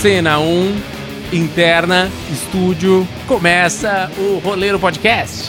Cena 1, interna, estúdio, começa o Roleiro Podcast.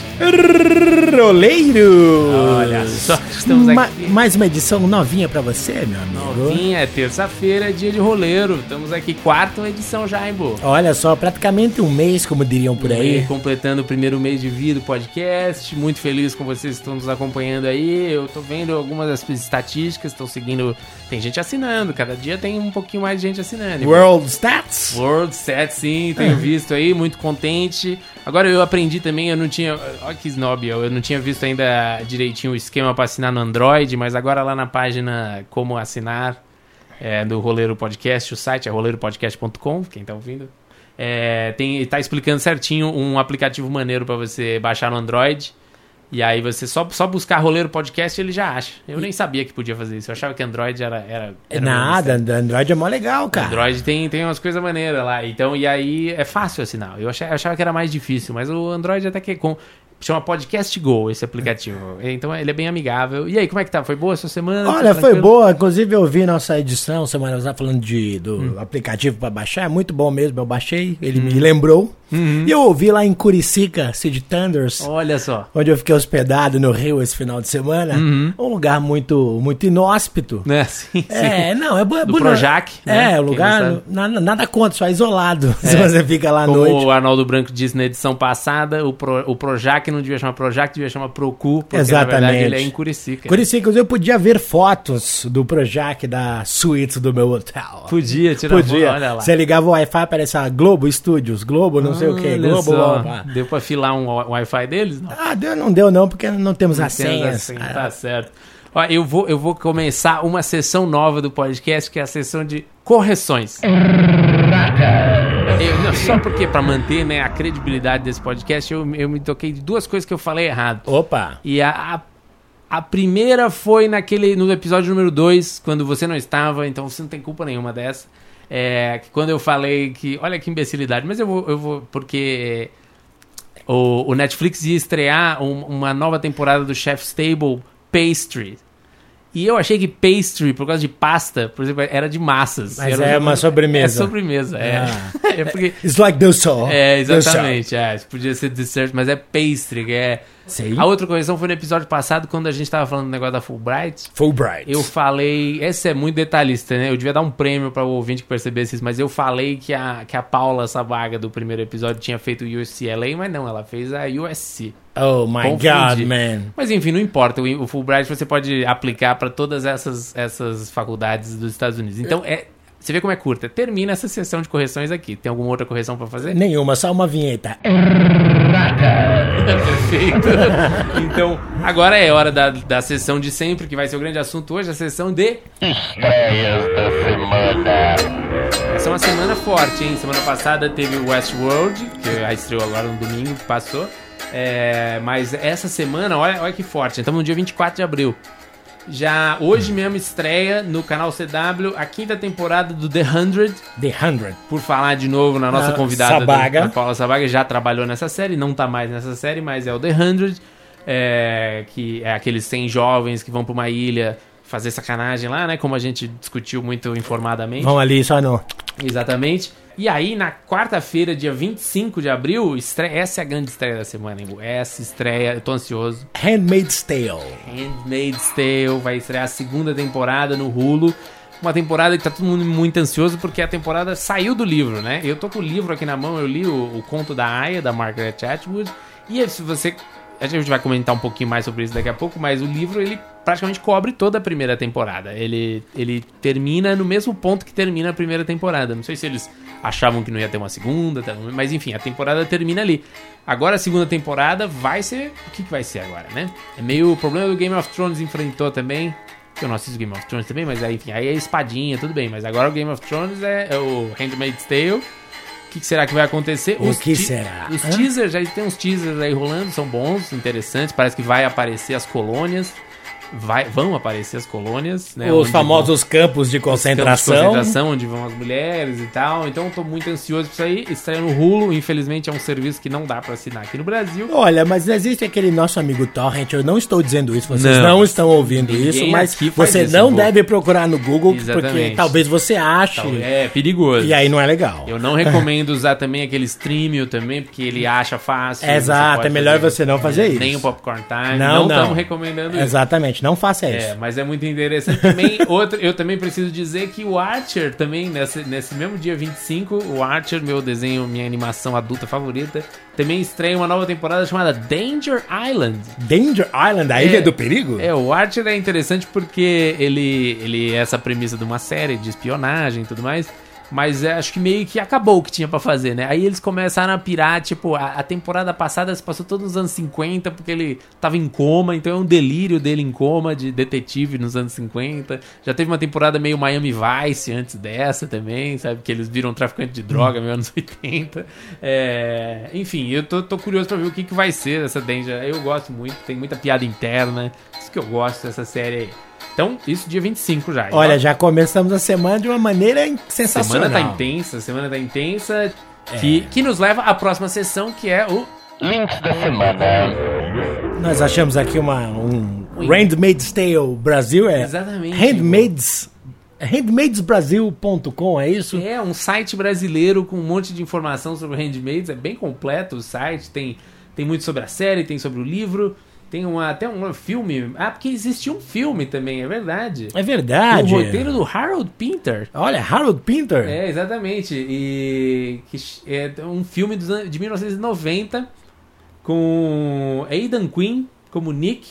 Roleiro! Olha só, estamos Ma- aqui. mais uma edição novinha pra você, meu amigo. Novinha, é terça-feira, é dia de roleiro. Estamos aqui, quarta edição já, hein, Bo? Olha só, praticamente um mês, como diriam por aí. Completando o primeiro mês de vida do podcast. Muito feliz com vocês que estão nos acompanhando aí. Eu tô vendo algumas das estatísticas, estão seguindo. Tem gente assinando, cada dia tem um pouquinho mais de gente assinando. World Stats? World Set, sim, tenho visto aí, muito contente. Agora eu aprendi também, eu não tinha. Olha que snob, eu, não tinha visto ainda direitinho o esquema para assinar no Android, mas agora lá na página Como Assinar é, do Roleiro Podcast, o site é roleiropodcast.com, quem tá ouvindo. É, tem, tá explicando certinho um aplicativo maneiro para você baixar no Android. E aí você só, só buscar Roleiro Podcast ele já acha. Eu nem sabia que podia fazer isso. Eu achava que Android era. era, era Nada, Android é mó legal, cara. Android tem, tem umas coisas maneiras lá. Então, e aí é fácil assinar. Eu achava, eu achava que era mais difícil, mas o Android até que é com. Chama Podcast Go esse aplicativo. Então ele é bem amigável. E aí, como é que tá? Foi boa a sua semana? Olha, Tá foi boa. Inclusive, eu vi nossa edição semana passada falando de, do Hum. aplicativo pra baixar. É muito bom mesmo. Eu baixei, ele Hum. me lembrou. Uhum. E eu ouvi lá em Curicica, City Thunders. Olha só. Onde eu fiquei hospedado no Rio esse final de semana. Uhum. Um lugar muito, muito inóspito. Né? Sim, sim. É, não, é, é bonito. Projac, né? É, o lugar, nada, nada contra, só isolado. Se você fica lá à Como noite. o Arnaldo Branco disse na edição passada, o, Pro, o Projac não devia chamar Projac, devia chamar Procu, porque na Exatamente. verdade ele é em Curicica. Curicica, eu podia ver fotos do Projac da suíte do meu hotel. Podia tirar Podia. foto, olha lá. Você ligava o Wi-Fi, aparecia Globo Studios, Globo não sei o que, Globo. só. Deu pra filar um wi- Wi-Fi deles? Não. Ah, deu, não deu não, porque não temos as Temos senhas. assim, Ah, tá certo. Ó, eu, vou, eu vou começar uma sessão nova do podcast, que é a sessão de correções. Eu- não, só porque, pra manter né, a credibilidade desse podcast, eu, eu me toquei de duas coisas que eu falei errado. Opa. E a, a, a primeira foi naquele no episódio número 2, quando você não estava, então você não tem culpa nenhuma dessa. É, que quando eu falei que. Olha que imbecilidade, mas eu vou. Eu vou porque o, o Netflix ia estrear um- uma nova temporada do Chef's Table Pastry. E eu achei que pastry, por causa de pasta, por exemplo, era de massas. Mas Era é uma sobremesa. É sobremesa, é. Ah. é porque. It's like dessert. É, exatamente. É, podia ser dessert, mas é pastry, que é. Sim. A outra correção foi no episódio passado, quando a gente tava falando do negócio da Fulbright. Fulbright. Eu falei. Esse é muito detalhista, né? Eu devia dar um prêmio para o ouvinte que percebesse isso, mas eu falei que a, que a Paula Sabaga do primeiro episódio tinha feito o UCLA, mas não, ela fez a USC. Oh my Confundi. God, man. Mas enfim, não importa. O, o Fulbright você pode aplicar para todas essas, essas faculdades dos Estados Unidos. Então, é. Você vê como é curta. Termina essa sessão de correções aqui. Tem alguma outra correção para fazer? Nenhuma, só uma vinheta. Perfeito. Então, agora é hora da, da sessão de sempre, que vai ser o grande assunto hoje, a sessão de. Estreias da semana. Essa é uma semana forte, hein? Semana passada teve o Westworld, que estreou agora no domingo que passou. É, mas essa semana, olha, olha que forte. Estamos no dia 24 de abril. Já hoje mesmo estreia no canal CW a quinta temporada do The 100. The Hundred. Por falar de novo na nossa Na convidada, Sabaga. a Paula Sabaga, já trabalhou nessa série, não tá mais nessa série, mas é o The 100, é, que é aqueles 100 jovens que vão pra uma ilha fazer sacanagem lá, né? Como a gente discutiu muito informadamente. Vamos ali, só no... Exatamente. E aí, na quarta-feira, dia 25 de abril, estreia, essa é a grande estreia da semana, hein? Essa estreia, eu tô ansioso. Handmaid's Tale. Handmaid's Tale vai estrear a segunda temporada no Hulu. Uma temporada que tá todo mundo muito ansioso porque a temporada saiu do livro, né? Eu tô com o livro aqui na mão, eu li o, o conto da Aya, da Margaret Atwood. E se você. A gente vai comentar um pouquinho mais sobre isso daqui a pouco, mas o livro ele praticamente cobre toda a primeira temporada. Ele, ele termina no mesmo ponto que termina a primeira temporada. Não sei se eles achavam que não ia ter uma segunda, tá? mas enfim, a temporada termina ali. Agora a segunda temporada vai ser. O que, que vai ser agora, né? É meio o problema do Game of Thrones enfrentou também. que Eu não assisto Game of Thrones também, mas aí, enfim, aí é espadinha, tudo bem. Mas agora o Game of Thrones é, é o Handmaid's Tale. O que, que será que vai acontecer? O Os que será? Os Hã? teasers, já tem uns teasers aí rolando, são bons, interessantes. Parece que vai aparecer as colônias. Vai, vão aparecer as colônias, né? Os famosos campos de vão- campos de concentração. concentração, onde vão as mulheres e tal. Então, tô muito ansioso pra isso aí. Estreia no Hulu, infelizmente é um serviço que não dá pra assinar aqui no Brasil. Olha, mas existe aquele nosso amigo Torrent, eu não estou dizendo isso, vocês Não. não, estão ouvindo Ninguém isso, mas você isso, não deve procurar no Google, porque Exatamente. talvez você ache, é perigoso. e aí não é legal. Eu não recomendo usar também aquele Streamio também, porque ele acha fácil. Exato, é melhor você não fazer isso. Nem o Popcorn Time. Não, Não não. estamos recomendando isso. Exatamente, não faça isso. É, mas é muito interessante também. Outro, eu também preciso dizer que o Archer também, nesse, nesse mesmo dia 25, o Archer, meu desenho, minha animação adulta favorita, também estreia uma nova temporada chamada Danger Island. Danger Island, a É, Ilha do Perigo? É, o Archer é interessante porque ele, ele é essa premissa de uma série de espionagem e tudo mais. Mas é, acho que meio que acabou o que tinha pra fazer, né? Aí eles começaram a pirar, tipo, a, a temporada passada se passou todos nos anos 50, porque ele tava em coma, então é um delírio dele em coma, de detetive nos anos 50. Já teve uma temporada meio Miami Vice antes dessa também, sabe? Que eles viram traficante de droga, meio anos 80. É, enfim, eu tô, tô curioso pra ver o que, que vai ser essa Danger. Eu gosto muito, tem muita piada interna. Isso que eu gosto dessa série aí. Então, isso dia 25 já. Olha, já começamos a semana de uma maneira sensacional. semana tá intensa, semana tá intensa. Que, que nos leva à próxima sessão, que é o. Links da semana. Nós achamos aqui uma, um Handmaid's Tale Brasil, é? Exatamente. Handmaids, handmaidsbrasil.com, é isso? É um site brasileiro com um monte de informação sobre o Handmaids. É bem completo o site. Tem, tem muito sobre a série, tem sobre o livro. Tem uma, até um filme. Ah, porque existia um filme também, é verdade. É o verdade. roteiro do Harold Pinter. Olha, Harold Pinter. É, exatamente. E que é um filme dos de 1990 com Aidan Quinn como Nick,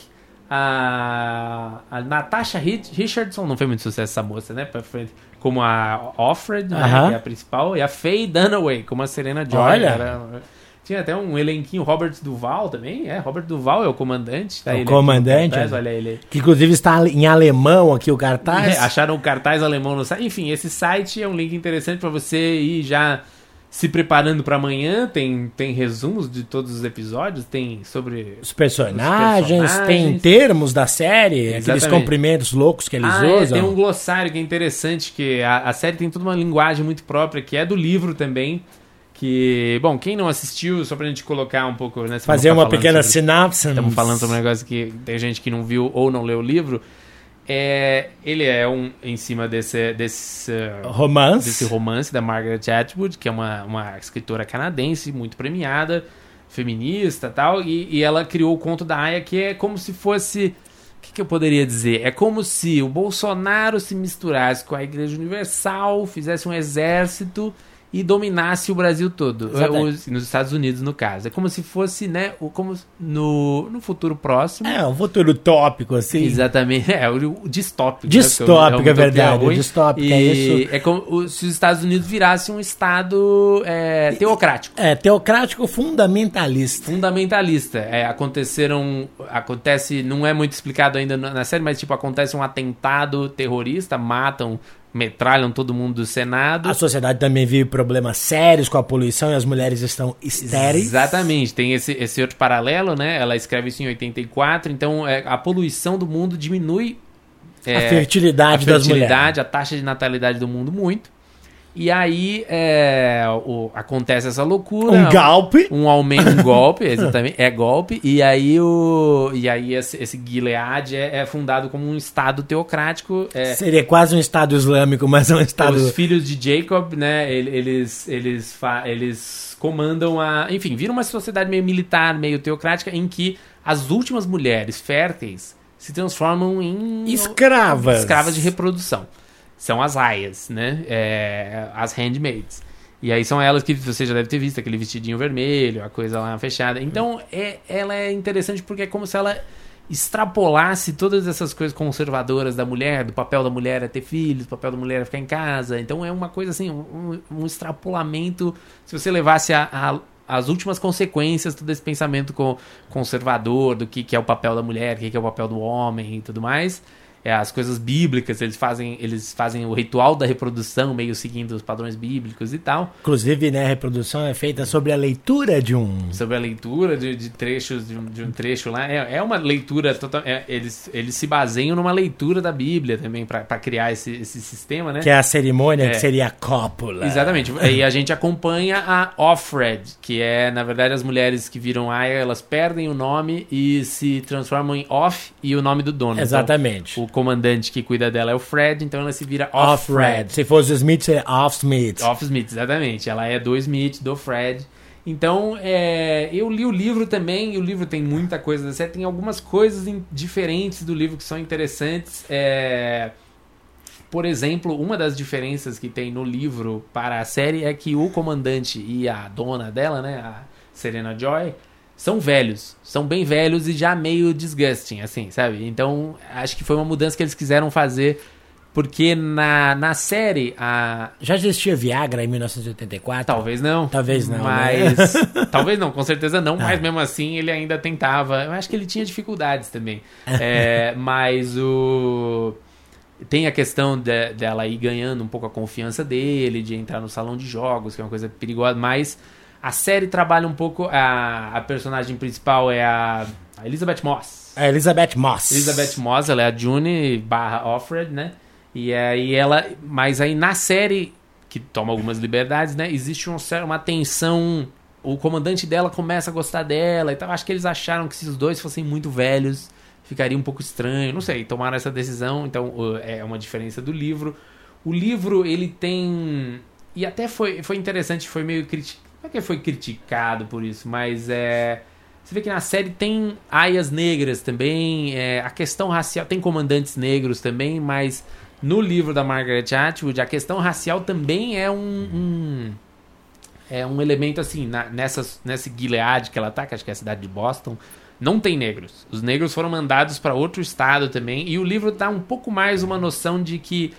a, a Natasha Rich- Richardson, não foi muito sucesso essa moça, né? Como a Offred, né, Aham. que é a principal, e a Faye Dunaway como a Serena Joy. Olha. Era- tinha até um elenquinho, Robert Duval também, é, Robert Duval é o comandante. tá É o no comandante, cartaz, é. olha ele. Que inclusive está em alemão aqui o cartaz. É, acharam o cartaz alemão no site. Enfim, esse site é um link interessante para você ir já se preparando para amanhã. Tem, tem resumos de todos os episódios, tem sobre. Os personagens, Os personagens. tem termos da série, aqueles Exatamente. cumprimentos loucos que eles Ah, é, usam. tem um glossário que é interessante, que a, a série tem toda uma linguagem muito própria, que é do livro também. Que, bom, quem não assistiu, só pra gente colocar um pouco. Né, Fazer vamos uma pequena sobre- sinapse. Estamos falando sobre um negócio que tem gente que não viu ou não leu o livro. É, ele é um em cima desse, desse, romance. desse romance da Margaret Atwood, que é uma, uma escritora canadense muito premiada, feminista e tal, e, e ela criou o conto da Aya, que é como se fosse. O que, que eu poderia dizer? É como se o Bolsonaro se misturasse com a Igreja Universal, fizesse um exército e dominasse o Brasil todo. Exatamente. Os- nos Estados Unidos, no caso. É como se fosse, né? o- Como no, no futuro próximo. É, um futuro tópico, assim. Exatamente, é o, o distópico. Distópico, né? é Porque verdade, ruim. distópico, é isso. É como se os Estados Unidos virassem um Estado é, teocrático. É, teocrático fundamentalista. Fundamentalista. É, aconteceram. Acontece. Não é muito explicado ainda na série, mas tipo, acontece um atentado terrorista, matam, metralham todo mundo do Senado. A sociedade também vive problemas sérios com a poluição e as mulheres estão estéreis. Exatamente, tem esse, esse outro paralelo, né? Ela escreve isso em 84, então é, a poluição do mundo diminui é, A fertilidade a das fertilidade, a taxa de natalidade do mundo muito. E aí é, o- acontece essa loucura. Um golpe. Um aumento, um golpe, exatamente, é golpe. E aí, o, e aí esse, esse Gilead é, é fundado como um estado teocrático. É, Seria quase um Estado Islâmico, mas é um Estado. os filhos de Jacob, né? ele- Eles, eles, eles comandam a. Enfim, vira uma sociedade meio militar, meio teocrática, em que as últimas mulheres férteis se transformam em Escravas. escravas de reprodução. São as aias, né? É, as handmaids. E aí são elas que você já deve ter visto, aquele vestidinho vermelho, a coisa lá fechada. Então, é, ela é interessante porque é como se ela extrapolasse todas essas coisas conservadoras da mulher, do papel da mulher é ter filhos, do papel da mulher é ficar em casa. Então é uma coisa assim, um, um extrapolamento. Se você levasse a, a- as últimas consequências todo esse pensamento co- conservador do que, que é o papel da mulher, o que, que é o papel do homem e tudo mais. É, as coisas bíblicas, eles fazem, eles fazem o ritual da reprodução, meio seguindo os padrões bíblicos e tal. Inclusive, né, a reprodução é feita sobre a leitura de um. Sobre a leitura de, de trechos, de um, de um trecho lá. É, é uma leitura total. é, eles, eles se baseiam numa leitura da Bíblia também, para criar esse, esse sistema, né? Que é a cerimônia É. que seria a cópula. Exatamente. E a gente acompanha a Offred, que é, na verdade, as mulheres que viram Aya, elas perdem o nome e se transformam em Off e o nome do dono. Exatamente. Então, comandante que cuida dela é o Fred, então ela se vira Off-Fred. Off-Red. Se fosse o Smith, seria Off-Smith. Off-Smith, exatamente. Ela é do Smith, do Fred. Então, é, eu li o livro também, e o livro tem muita coisa da série. Tem algumas coisas em- diferentes do livro que são interessantes. É, por exemplo, uma das diferenças que tem no livro para a série é que o comandante e a dona dela, né, a Serena Joy, são velhos. São bem velhos e já meio disgusting, assim, sabe? Então, acho que foi uma mudança que eles quiseram fazer. Porque na, na série, a, Já existia Viagra em 1984? Talvez não. Talvez não, Mas. né? talvez não, com certeza não, mas Ah. mesmo assim ele ainda tentava. Eu acho que ele tinha dificuldades também. É, mas o. Tem a questão de- dela ir ganhando um pouco a confiança dele, de entrar no salão de jogos, que é uma coisa perigosa, mas a série trabalha um pouco. A, a personagem principal é a, a Elizabeth Moss. A Elizabeth Moss. Elizabeth Moss, ela é a June barra Offred, né? E aí ela. Mas aí na série, que toma algumas liberdades, né? Existe um, uma tensão. O comandante dela começa a gostar dela e tal. Acho que eles acharam que se os dois fossem muito velhos, ficaria um pouco estranho. Não sei, tomaram essa decisão. Então é uma diferença do livro. O livro, ele tem. E até foi, foi interessante, foi meio criticado. Não é que foi criticado por isso, mas é. Você vê que na série tem aias negras também, é, a questão racial, tem comandantes negros também, mas no livro da Margaret Atwood, a questão racial também é um, um- é um elemento assim, na, nessa, nessa Gilead que ela tá, que acho que é a cidade de Boston, não tem negros. Os negros foram mandados para outro estado também, e o livro dá um pouco mais uma noção de que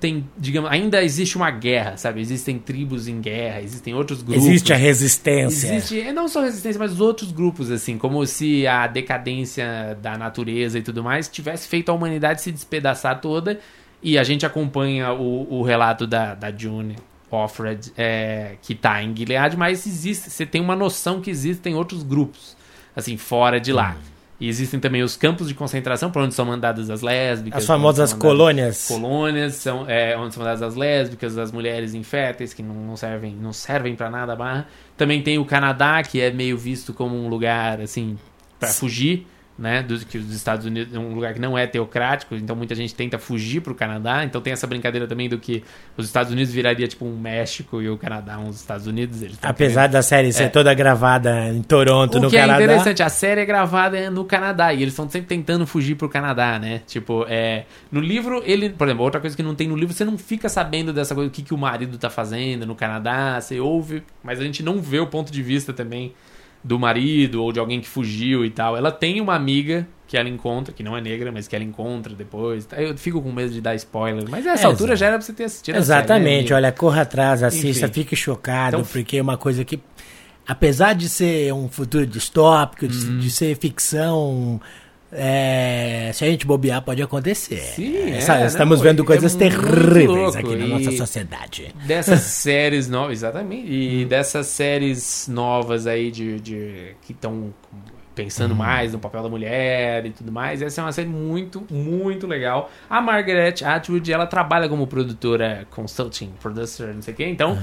tem, digamos, ainda existe uma guerra, sabe? Existem tribos em guerra, existem outros grupos. Existe a resistência. Existe, é, não só resistência, mas os outros grupos, assim, como se a decadência da natureza e tudo mais tivesse feito a humanidade se despedaçar toda. E a gente acompanha o, o relato da, da June Offred, é, que tá em Gilead, mas existe, você tem uma noção que existem outros grupos, assim, fora de lá. E existem também os campos de concentração, para onde são mandadas as lésbicas. As famosas colônias. colônias são é, onde são mandadas as lésbicas, as mulheres inférteis que não, não servem não servem para nada barra. Também tem o Canadá que é meio visto como um lugar assim para fugir, né, dos que os Estados Unidos é um lugar que não é teocrático, então muita gente tenta fugir pro Canadá. Então tem essa brincadeira também do que os Estados Unidos viraria tipo um México e o Canadá uns Estados Unidos. Eles tão Apesar da série ser É. toda gravada em Toronto, o no que Canadá. é interessante, a série é gravada no Canadá e eles estão sempre tentando fugir pro Canadá, né? Tipo, é, no livro, ele, por exemplo, outra coisa que não tem no livro, você não fica sabendo dessa coisa, o que, que o marido tá fazendo no Canadá, você ouve, mas a gente não vê o ponto de vista também do marido ou de alguém que fugiu e tal. Ela tem uma amiga que ela encontra, que não é negra, mas que ela encontra depois. Eu fico com medo de dar spoiler, mas nessa É, altura já era pra você ter assistido. a série, né, Exatamente, olha, corra atrás, assista, Enfim. fique chocado, Então- porque é uma coisa que, apesar de ser um futuro distópico, de- Uhum. de, ser ficção, é, se a gente bobear, pode acontecer. Sim, Essa- é, estamos vendo é coisas terríveis louco, aqui na e- nossa sociedade. dessas séries novas, exatamente, Hum. e dessas séries novas aí de, de que estão pensando Hum. mais no papel da mulher e tudo mais, essa é uma série muito, muito legal. A Margaret Atwood, ela trabalha como produtora, consulting, producer, não sei o quê, então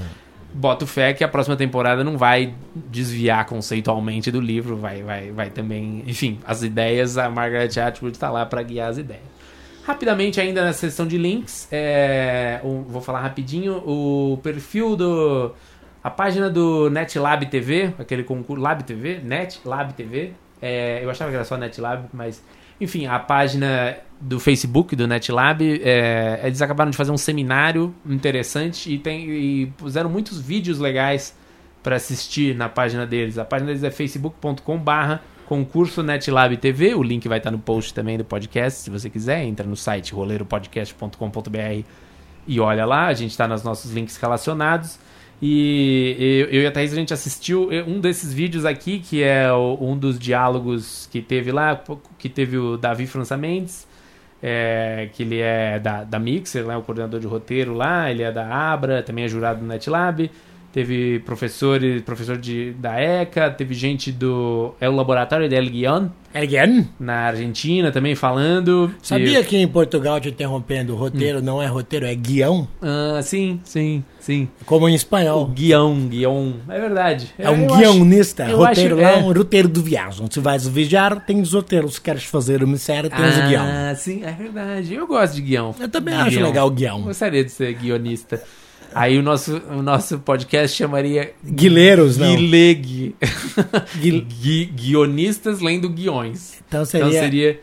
boto fé que a próxima temporada não vai desviar conceitualmente do livro, vai, vai, vai também, enfim, as ideias, a Margaret Atwood tá lá para guiar as ideias. Rapidamente, ainda na seção de links, é, vou falar rapidinho. O perfil do. A página do NetLab TV, aquele concurso. Lab TV? NetLab TV. é, eu achava que era só NetLab, mas. Enfim, a página do Facebook do NetLab, é, eles acabaram de fazer um seminário interessante e, tem, e puseram muitos vídeos legais para assistir na página deles. A página deles é facebook.com/barra concurso NetLab TV. O link vai estar no post também do podcast, se você quiser. Entra no site roleiropodcast.com.br e olha lá. A gente está nos nossos links relacionados. E eu, eu e a Thaís, a gente assistiu um desses vídeos aqui, que é o- um dos diálogos que teve lá, que teve o Davi França Mendes, é, que ele é da, da Mixer, né, o coordenador de roteiro lá, ele é da Abra, também é jurado do NetLab. Teve professores, professor de, da ECA, teve gente do é o laboratório del Guion Again? na Argentina também falando. Sabia que em Portugal, te interrompendo, roteiro não é roteiro, é guião? Ah, sim, sim, sim. Como em O espanhol. guião, guião. É verdade. É um eu guionista. eu roteiro acho- lá, é. um roteiro de viagem. Se vais viajar, tem os roteiros. Se queres fazer uma série, tens o guião. Ah, sim, é verdade. Eu gosto de guião. Eu também De acho guião. legal o guião. Gostaria de ser guionista. Aí o nosso, o nosso podcast chamaria Guileiros, não. Guileg. Guil- Gui- guionistas lendo guiões. Então seria... Então seria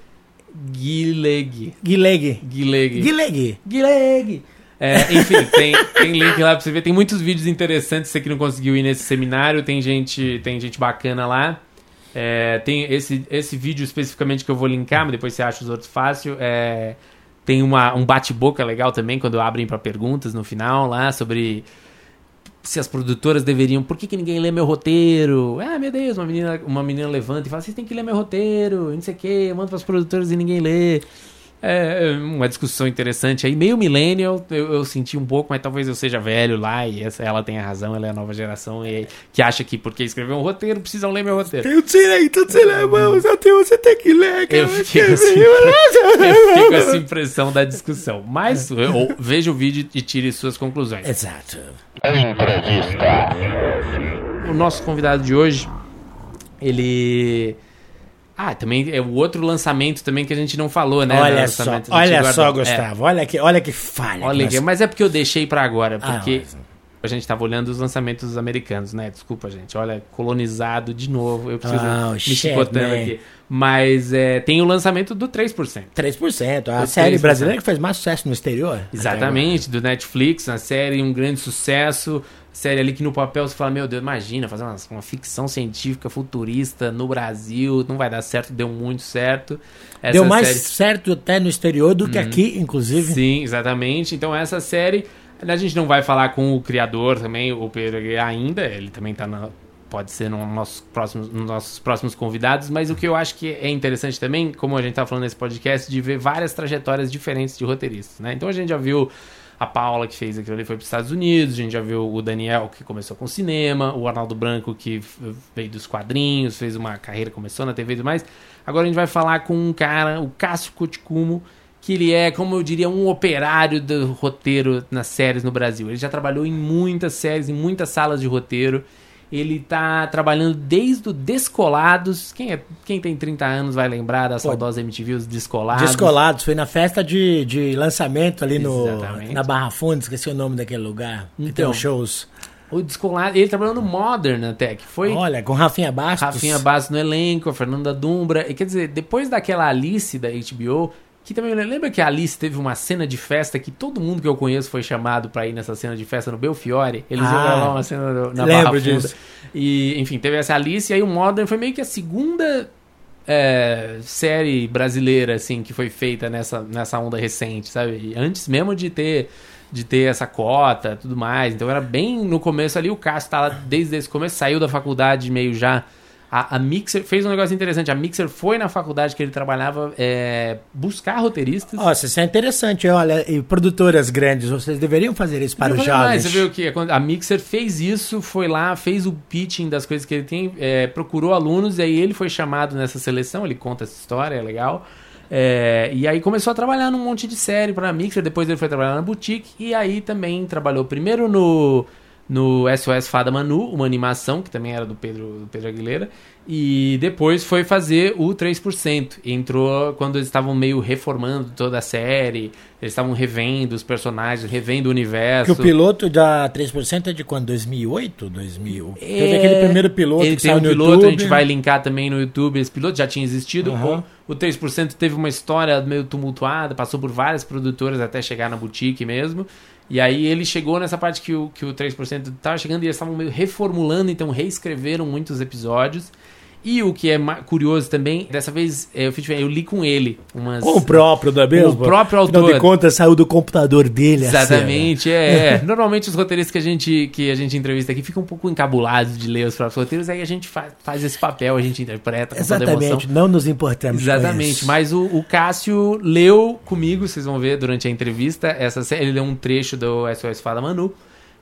Guileg. Guileg. Guileg. Guileg. Guileg. É, enfim, tem, tem link lá pra você ver. Tem muitos vídeos interessantes. Você que não conseguiu ir nesse seminário, tem gente, tem gente bacana lá. É, tem esse, esse vídeo especificamente que eu vou linkar, mas depois você acha os outros fácil. É, tem uma, um bate-boca legal também quando abrem para perguntas no final lá sobre se as produtoras deveriam. Por que, que ninguém lê meu roteiro? Ah, meu Deus, uma menina, uma menina levanta e fala: vocês têm que ler meu roteiro, não sei o quê, eu mando para as produtoras e ninguém lê. É uma discussão interessante aí, meio millennial, eu, eu senti um pouco, mas talvez eu seja velho lá e essa, ela tenha razão, ela é a nova geração e, que acha que porque escreveu um roteiro precisam ler meu roteiro. Tem o direito de ler, mas até você tem que ler. Eu cara. fico assim, eu fico com essa impressão da discussão. Mas eu, eu- veja o vídeo e tire suas conclusões. Exato. Entrevista. O nosso convidado de hoje, ele. Ah, também é o outro lançamento também que a gente não falou, né? olha só, a olha só. É, Gustavo. Olha que, olha que falha. olha que nós- mas é porque eu deixei pra agora, Ah, porque mas- a gente tava olhando os lançamentos americanos, né? Desculpa, gente. Olha, colonizado de novo. Eu preciso Oh, me chicotando aqui. Mas é, tem o lançamento do 3%. 3%. A série 3%. brasileira que fez mais sucesso no exterior. Exatamente, do Netflix, uma série, um grande sucesso. Série ali que no papel você fala, meu Deus, imagina, fazer uma, uma ficção científica futurista no Brasil, não vai dar certo, deu muito certo. Essa Deu mais série- certo até no exterior do que aqui, inclusive. Sim, exatamente. Então essa série, a gente não vai falar com o criador também, o Pedro ainda, ele também tá na, pode ser no nossos próximos, nos nossos próximos convidados, mas o que eu acho que é interessante também, como a gente tá falando nesse podcast, de ver várias trajetórias diferentes de roteiristas, né? Então a gente já viu a Paula que fez aquilo ali foi para os Estados Unidos, a gente já viu o Daniel que começou com cinema, o Arnaldo Branco que veio dos quadrinhos, fez uma carreira, começou na TV e tudo mais. Agora a gente vai falar com um cara, o Cássio Coticumo, que ele é, como eu diria, um operário do roteiro nas séries no Brasil. Ele já trabalhou em muitas séries, em muitas salas de roteiro. Ele tá trabalhando desde o Descolados. Quem, é, quem tem 30 anos vai lembrar da saudosa MTV, os Descolados. Descolados, foi na festa de, de lançamento ali no, Exatamente. na Barra Funda, esqueci o nome daquele lugar. que tem Então. os shows. O Descolado, ele trabalhou no Modern até, que foi Olha, com Rafinha Bastos. Rafinha Bastos no elenco, a Fernanda Dumbra. E quer dizer, depois daquela Alice da HBO, que também lembra que a Alice teve uma cena de festa que todo mundo que eu conheço foi chamado pra ir nessa cena de festa no Belfiore. Eles iam Ah, gravar uma cena no- na lembro Barra Funda. disso. E, enfim, teve essa Alice e aí o Modern foi meio que a segunda é, série brasileira, assim, que foi feita nessa, nessa onda recente, sabe? E Antes mesmo de ter de ter essa cota tudo mais. Então era bem no começo ali, o Cássio tá lá desde esse começo, saiu da faculdade meio já. A, a Mixer fez um negócio interessante. A Mixer foi na faculdade que ele trabalhava é, buscar roteiristas. Nossa, isso é interessante. Olha, e produtoras grandes, vocês deveriam fazer isso para os "Ah, jovens. Você viu que a Mixer fez isso, foi lá, fez o pitching das coisas que ele tem, é, procurou alunos, e aí ele foi chamado nessa seleção, ele conta essa história, é legal. É, e aí começou a trabalhar num monte de série para a Mixer, depois ele foi trabalhar na Boutique, e aí também trabalhou primeiro no, no SOS Fada Manu, uma animação, que também era do Pedro, do Pedro Aguilera, e depois foi fazer o 3%. Entrou quando eles estavam meio reformando toda a série, eles estavam revendo os personagens, revendo o universo. Que o piloto da 3% é de quando? 2008? 2000? É, Teve aquele primeiro piloto Ele que tem saiu um no piloto, YouTube. a gente vai linkar também no YouTube. Esse piloto já tinha existido. Aham. O, o 3% teve uma história meio tumultuada, passou por várias produtoras até chegar na boutique mesmo. E aí ele chegou nessa parte que o, que o 3% estava chegando e eles estavam meio reformulando, então reescreveram muitos episódios. E o que é curioso também, dessa vez eu, fiz, eu li com ele umas. Com o próprio, não é mesmo? O próprio Afinal autor. de contas, saiu do computador dele a Exatamente, é, é. Normalmente os roteiristas que a gente que a gente entrevista aqui ficam um pouco encabulados de ler os próprios roteiros, aí a gente fa- faz esse papel, a gente interpreta com. Exatamente, não nos importamos com Exatamente, mas o, o Cássio leu comigo, vocês vão ver durante a entrevista, essa, ele leu um trecho do SOS Fala Manu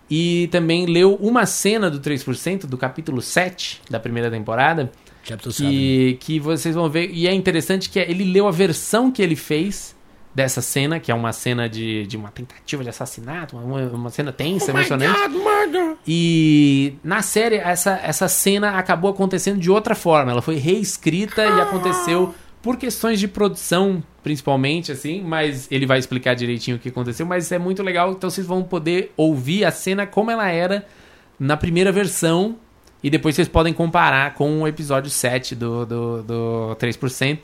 e também leu uma cena do 3% do capítulo 7 da primeira temporada, Chapter seven. que, que vocês vão ver, e é interessante que ele leu a versão que ele fez dessa cena, que é uma cena de, de uma tentativa de assassinato, uma, uma cena tensa, emocionante. E na série, essa, essa cena acabou acontecendo de outra forma. Ela foi reescrita e aconteceu por questões de produção, principalmente, assim. Mas ele vai explicar direitinho o que aconteceu. Mas é muito legal, então vocês vão poder ouvir a cena como ela era na primeira versão. E depois vocês podem comparar com o episódio 7 do, do, do 3%.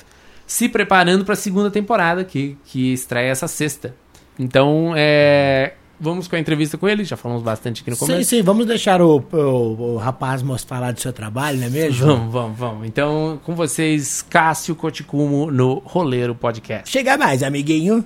Se preparando para a segunda temporada, que, que estreia essa sexta. Então, é, vamos com a entrevista com ele. Já falamos bastante aqui no Sim, começo. sim, vamos deixar o, o, o rapaz falar do seu trabalho, não é mesmo? Vamos, vamos, vamos. Então, com vocês, Cássio Coticumo no Roleiro Podcast. Chega mais, amiguinho.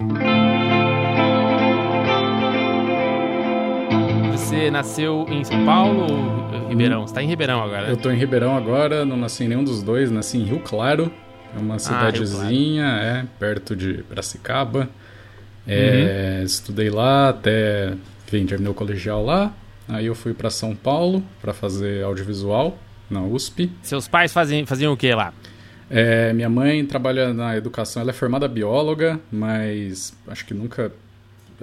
Você nasceu em São Paulo ou Ribeirão? Você tá em Ribeirão agora, Eu tô em Ribeirão agora, não nasci em nenhum dos dois, nasci em Rio Claro. É uma cidadezinha, é, perto de Piracicaba. É, Estudei lá até, enfim, terminei o colegial lá. Aí eu fui pra São Paulo pra fazer audiovisual na USP. Seus pais faziam, faziam o que lá? É, minha mãe trabalha na educação, ela é formada bióloga, mas acho que nunca.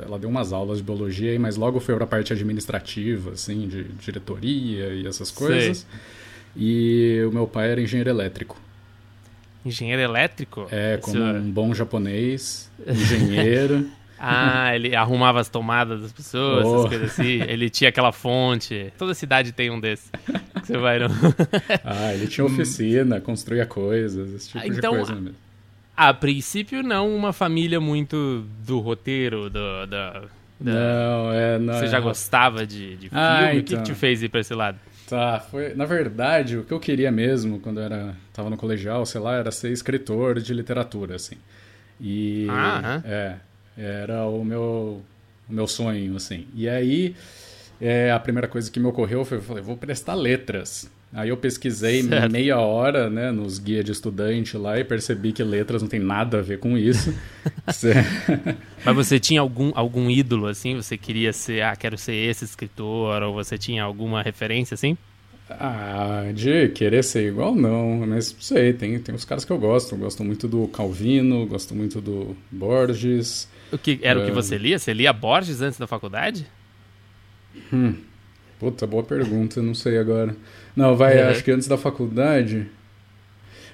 Ela deu umas aulas de biologia, mas logo foi pra parte administrativa, assim, de diretoria e essas coisas. E o meu pai era engenheiro elétrico. Engenheiro elétrico? É, como um bom japonês, engenheiro. Ah, ele arrumava as tomadas das pessoas, essas Oh. coisas assim. Ele tinha aquela fonte. Toda cidade tem um desse. Que Você vai no... ah, ele tinha oficina, construía coisas, esse tipo Então, de coisa mesmo. A princípio, não uma família muito do roteiro, do, da... da- Não, é. Não, Você é- já gostava de, de filme? Ah, O que, que então. te fez ir pra esse lado? Tá, foi. Na verdade, o que eu queria mesmo quando eu era, tava no colegial, sei lá, era ser escritor de literatura, assim. E. Ah, aham. É. Era o meu, o meu sonho, assim. E aí, é, a primeira coisa que me ocorreu foi: eu falei, vou prestar letras. Aí eu pesquisei Certo. meia hora, né, nos guias de estudante lá e percebi que letras não tem nada a ver com isso. Mas você tinha algum, algum ídolo, assim? Você queria ser, ah, quero ser esse escritor? Ou você tinha alguma referência, assim? Ah, de querer ser igual, não. Mas sei, tem, tem uns caras que eu gosto. Eu gosto muito do Calvino, gosto muito do Borges. O que, era o que É. você lia? Você lia Borges antes da faculdade? Puta, boa pergunta, não sei agora. Não, vai, Uhum. acho que antes da faculdade.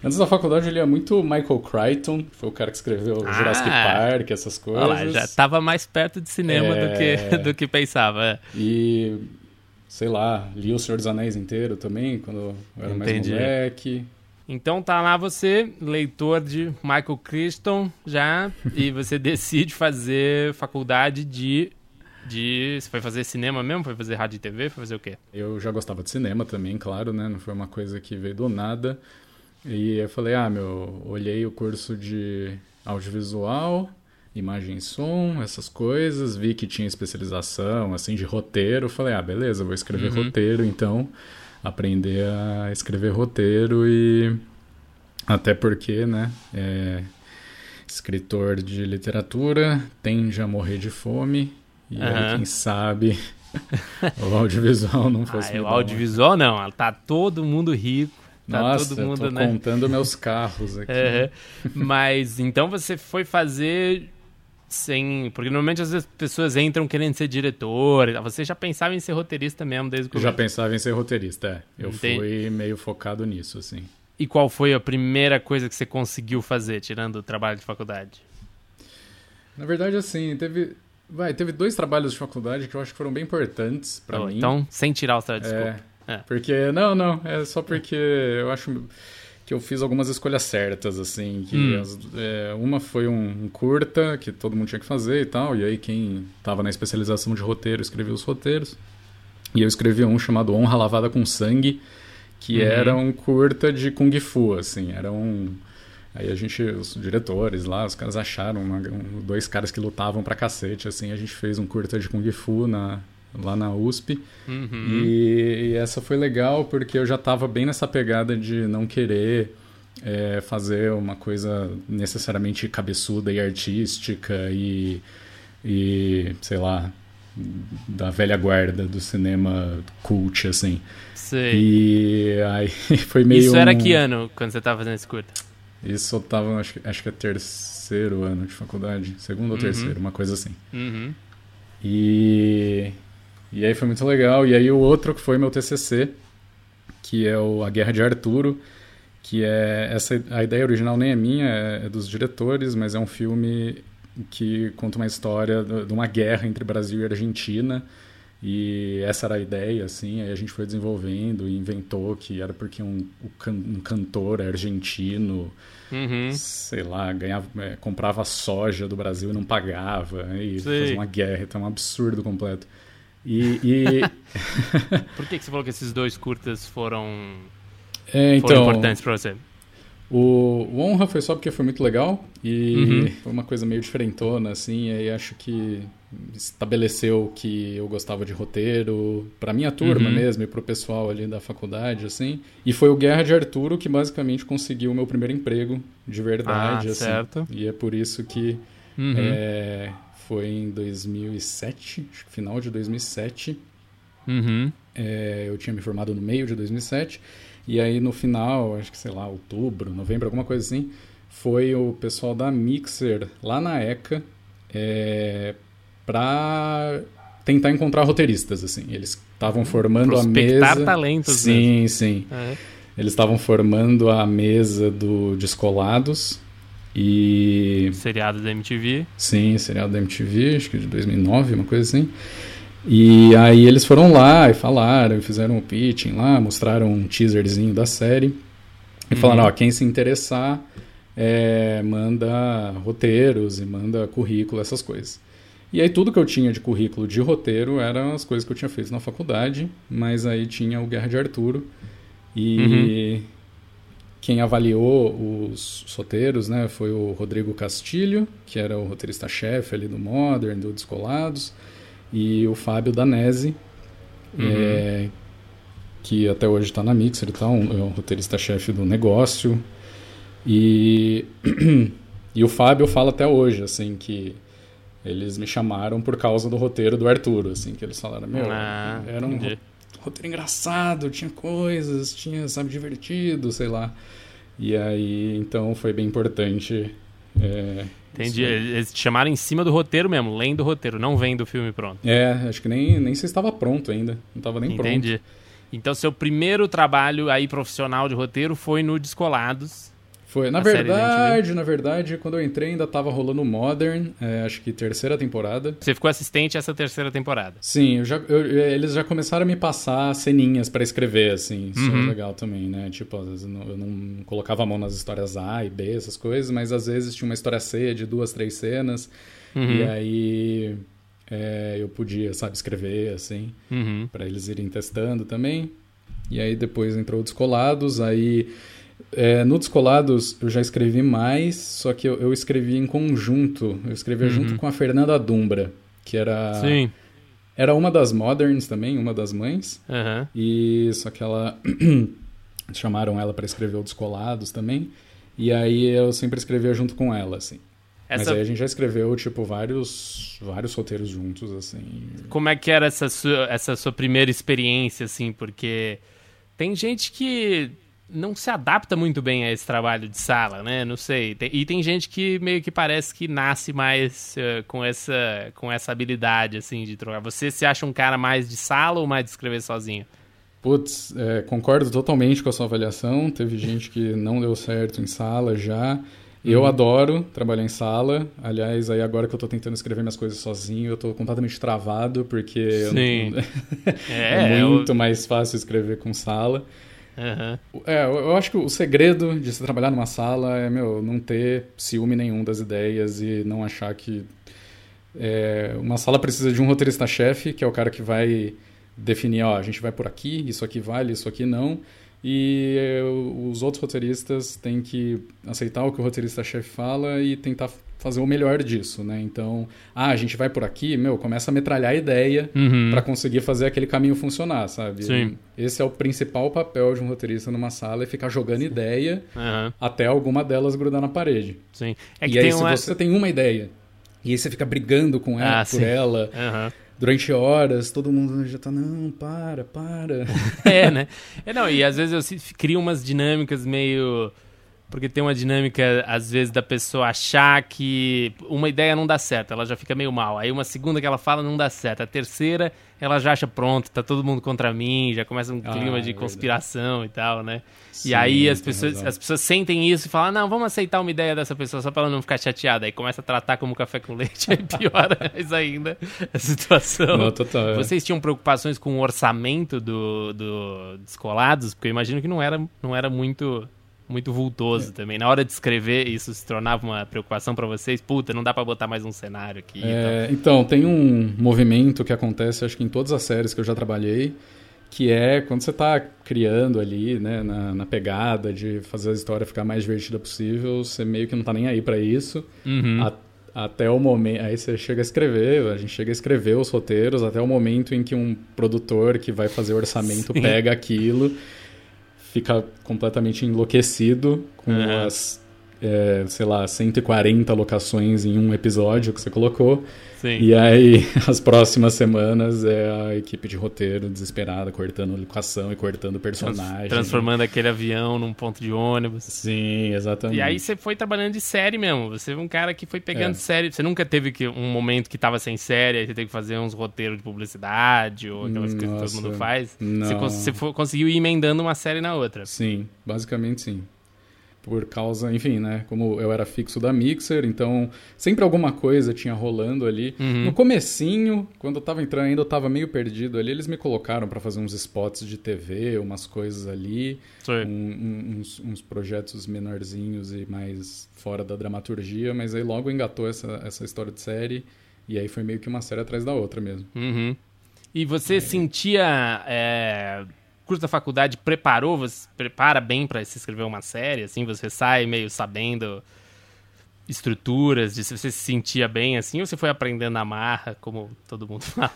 Antes da faculdade eu lia muito Michael Crichton, foi o cara que escreveu Ah. Jurassic Park, essas coisas. Olha lá, já tava mais perto de cinema do, que, É. do que pensava. é. E, sei lá, li O Senhor dos Anéis inteiro também, quando eu era Entendi. mais moleque. Então tá lá você, leitor de Michael Crichton, já, e você decide fazer faculdade de, de... Você foi fazer cinema mesmo? Foi fazer rádio e TV? Foi fazer o quê? Eu já gostava de cinema também, claro, né? Não foi uma coisa que veio do nada. E eu falei, ah, meu, olhei o curso de audiovisual, imagem e som, essas coisas, vi que tinha especialização, assim, de roteiro. Falei, ah, beleza, vou escrever Uhum. roteiro, então, aprender a escrever roteiro e. Até porque, né? É... Escritor de literatura tende a morrer de fome. E aí, Aham. quem sabe o audiovisual não fosse Ah, me o uma- audiovisual não, tá todo mundo rico, tá Nossa, todo mundo, eu tô né? contando meus carros aqui. Aham. Mas então você foi fazer sem. Porque normalmente as pessoas entram querendo ser diretor. Você já pensava em ser roteirista mesmo desde o Eu já começo. pensava em ser roteirista, é. Eu Entendi. fui meio focado nisso, assim. E qual foi a primeira coisa que você conseguiu fazer, tirando o trabalho de faculdade? Na verdade, assim, teve... Vai, teve dois trabalhos de faculdade que eu acho que foram bem importantes pra Oh, mim. Então, sem tirar o trabalho, é, desculpa. É. Porque... Não, não, é só porque eu acho que eu fiz algumas escolhas certas, assim. Que Hum. as- é, uma foi um, um curta que todo mundo tinha que fazer e tal. E aí quem tava na especialização de roteiro escrevia os roteiros. E eu escrevi um chamado Honra Lavada com Sangue, que Uhum. era um curta de Kung Fu, assim, era um... Aí a gente, os diretores lá, os caras acharam uma- um- dois caras que lutavam pra cacete, assim, a gente fez um curta de Kung Fu na, lá na USP. Uhum. E, e essa foi legal porque eu já tava bem nessa pegada de não querer é, fazer uma coisa necessariamente cabeçuda e artística e, e, sei lá, da velha guarda do cinema cult, assim. Sei. E aí foi meio. Isso era um- que ano, quando você tava fazendo esse curta? Isso eu tava, acho, que- acho que é terceiro ano de faculdade, segundo ou Uhum. terceiro, uma coisa assim. Uhum. E, e aí foi muito legal. E aí o outro que foi meu TCC, que é o A Guerra de Arturo, que é essa a ideia original nem é minha, é, é dos diretores, mas é um filme que conta uma história de uma guerra entre Brasil e Argentina. E essa era a ideia, assim, aí a gente foi desenvolvendo e inventou que era porque um, um cantor argentino Uhum. sei lá, ganhava, é, comprava soja do Brasil e não pagava, e fazia uma guerra, então é um absurdo completo. E, e- Por que, que você falou que esses dois curtas foram, é, foram então, importantes pra você? O, o Honra foi só porque foi muito legal e Uhum. foi uma coisa meio diferentona, assim, e aí acho que estabeleceu que eu gostava de roteiro pra minha turma Uhum. mesmo e pro pessoal ali da faculdade, assim. E foi o Guerra de Arturo que basicamente conseguiu o meu primeiro emprego de verdade, Ah, assim. certo. E é por isso que Uhum. É, foi em 2007, acho que final de 2007. Uhum. É, eu tinha me formado no meio de 2007. E aí no final, acho que sei lá, outubro, novembro, alguma coisa assim, foi o pessoal da Mixer lá na ECA é, pra tentar encontrar roteiristas, assim. Eles estavam formando a mesa... talentos Sim, sim. É. Eles estavam formando a mesa do Descolados e... Seriado da MTV. Sim, seriado da MTV, acho que de 2009, uma coisa assim. E aí eles foram lá e falaram, e fizeram o pitching lá, mostraram um teaserzinho da série. E falaram, ó, quem se interessar, é, manda roteiros e manda currículo, essas coisas. E aí tudo que eu tinha de currículo de roteiro eram as coisas que eu tinha feito na faculdade, mas aí tinha o Guerra de Arturo. E quem avaliou os roteiros né, foi o Rodrigo Castilho, que era o roteirista-chefe ali do Modern, do Descolados, e o Fábio Danese, é, que até hoje está na Mixer e tal, um- é um roteirista-chefe do negócio. E, e o Fábio fala até hoje, assim, que eles me chamaram por causa do roteiro do Arturo, assim, que eles falaram, meu, Ah, era um entendi. roteiro engraçado, tinha coisas, tinha, sabe, divertido, sei lá. E aí, então, foi bem importante. É, Entendi. Eles te chamaram em cima do roteiro mesmo, lendo do roteiro, não vem do filme pronto. É, acho que nem, nem se estava pronto ainda. Não estava nem pronto. Entendi. Então, seu primeiro trabalho aí profissional de roteiro foi no Descolados. Foi, na verdade, na verdade, quando eu entrei ainda estava rolando Modern, é, acho que terceira temporada. Você ficou assistente essa terceira temporada. Sim, eu já, eu- eles já começaram a me passar ceninhas para escrever, assim. Isso Uhum. é legal também, né? Tipo, às vezes eu não, eu não colocava a mão nas histórias A e B, essas coisas, mas às vezes tinha uma história C de duas, três cenas. Uhum. E aí é, eu podia, sabe, escrever, assim, Uhum. para eles irem testando também. E aí depois entrou Descolados, aí... é, no Descolados eu já escrevi mais, só que eu, eu escrevi em conjunto. Eu escrevia Uhum. junto com a Fernanda Dumbra, que era... Sim. Era uma das moderns também, uma das mães. Aham. E só que ela chamaram ela para escrever o Descolados também. E aí eu sempre escrevia junto com ela, assim. Mas Essa, aí a gente já escreveu tipo vários vários roteiros juntos, assim. Como é que era essa sua, essa sua primeira experiência, assim? Porque tem gente que não se adapta muito bem a esse trabalho de sala, né? Não sei. E tem gente que meio que parece que nasce mais eh, com, essa, com essa habilidade, assim, de trocar. Você se acha um cara mais de sala ou mais de escrever sozinho? Putz, é, concordo totalmente com a sua avaliação. Teve gente que não deu certo em sala já. Eu adoro trabalhar em sala. Aliás, aí agora que eu tô tentando escrever minhas coisas sozinho, eu tô completamente travado, porque eu Sim. não- É, é eu- muito mais fácil escrever com sala. Aham. É, eu eu acho que o segredo de se trabalhar numa sala é, meu, não ter ciúme nenhum das ideias e não achar que é, uma sala precisa de um roteirista-chefe, que é o cara que vai definir, ó, a gente vai por aqui, isso aqui vale, isso aqui não. E os outros roteiristas têm que aceitar o que o roteirista-chefe fala e tentar fazer o melhor disso, né? Então, ah, a gente vai por aqui, meu, começa a metralhar a ideia Uhum. para conseguir fazer aquele caminho funcionar, sabe? Sim. Esse é o principal papel de um roteirista numa sala, é ficar jogando ideia Aham, até alguma delas grudar na parede. sim. É e aí, se uma... você tem uma ideia e aí você fica brigando com ela, Ah, por sim. ela Aham. Durante horas, todo mundo já tá, não, para, para. É, né? É, não, e às vezes eu crio umas dinâmicas meio. Porque tem uma dinâmica, às vezes, da pessoa achar que uma ideia não dá certo, ela já fica meio mal. Aí uma segunda que ela fala não dá certo. A terceira, ela já acha pronto, tá todo mundo contra mim, já começa um Ah, clima é de verdade. conspiração e tal, né? Sim, e aí as pessoas, razão. as pessoas sentem isso e falam, "Ah, não, vamos aceitar uma ideia dessa pessoa só pra ela não ficar chateada. Aí começa a tratar como café com leite, aí piora mais ainda a situação. Não, total. é. Vocês tinham preocupações com o orçamento do, do Descolados? Porque eu imagino que não era, não era muito muito vultoso também. Na hora de escrever, isso se tornava uma preocupação pra vocês? Puta, não dá pra botar mais um cenário aqui. É, então, tem um movimento que acontece, acho que em todas as séries que eu já trabalhei, que é quando você está criando ali, né, na, na pegada de fazer a história ficar mais divertida possível, você meio que não tá nem aí para isso. Uhum. A- até o momento. Aí você chega a escrever, a gente chega a escrever os roteiros até o momento em que um produtor que vai fazer o orçamento Sim. pega aquilo, fica completamente enlouquecido com Aham. as, é, sei lá, 140 locações em um episódio que você colocou. Sim. E aí, as próximas semanas é a equipe de roteiro desesperada, cortando locação e cortando personagem. transformando aquele avião num ponto de ônibus. Sim, exatamente. E aí você foi trabalhando de série mesmo. Você é um cara que foi pegando É. série. Você nunca teve que, um momento que tava sem série, aí você teve que fazer uns roteiros de publicidade ou aquelas coisas que todo Nossa, mundo faz. Você, não. cons- você conseguiu ir emendando uma série na outra. Sim, basicamente sim. Por causa, enfim, né? Como eu era fixo da Mixer, então sempre alguma coisa tinha rolando ali. Uhum. No comecinho, quando eu tava entrando ainda, eu tava meio perdido ali, eles me colocaram pra fazer uns spots de TV, umas coisas ali. Um- uns, uns projetos menorzinhos e mais fora da dramaturgia, mas aí logo engatou essa, essa história de série e aí foi meio que uma série atrás da outra mesmo. Uhum. E você sentia. É... Curso da faculdade preparou, você prepara bem pra se escrever uma série, assim, você sai meio sabendo estruturas, de se você se sentia bem assim, ou você foi aprendendo na marra, como todo mundo fala?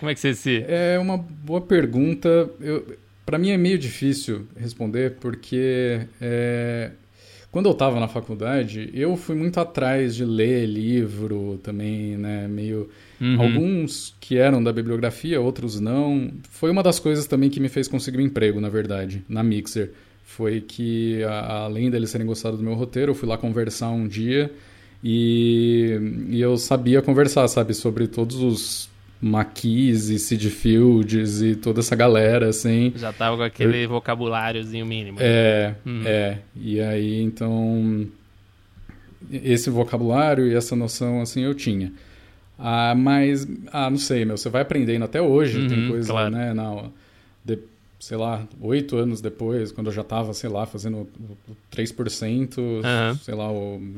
como é que você se. É uma boa pergunta. Eu, para mim é meio difícil responder porque é, quando eu estava na faculdade eu fui muito atrás de ler livro também, né? Meio Uhum. Alguns que eram da bibliografia, outros não. Foi uma das coisas também que me fez conseguir um emprego, na verdade, na Mixer. Foi que, a- além deles terem gostado do meu roteiro, eu fui lá conversar um dia e, e eu sabia conversar, sabe, sobre todos os maquis e Sid Fields e toda essa galera, assim. Já tava com aquele vocabuláriozinho mínimo. É, Uhum. é. E aí, então, esse vocabulário e essa noção, assim, eu tinha. Ah, mas, ah, não sei, meu, você vai aprendendo até hoje, Uhum, tem coisa, claro. né, não, de- sei lá, oito anos depois, quando eu já tava, sei lá, fazendo o- o 3%, Aham. sei lá,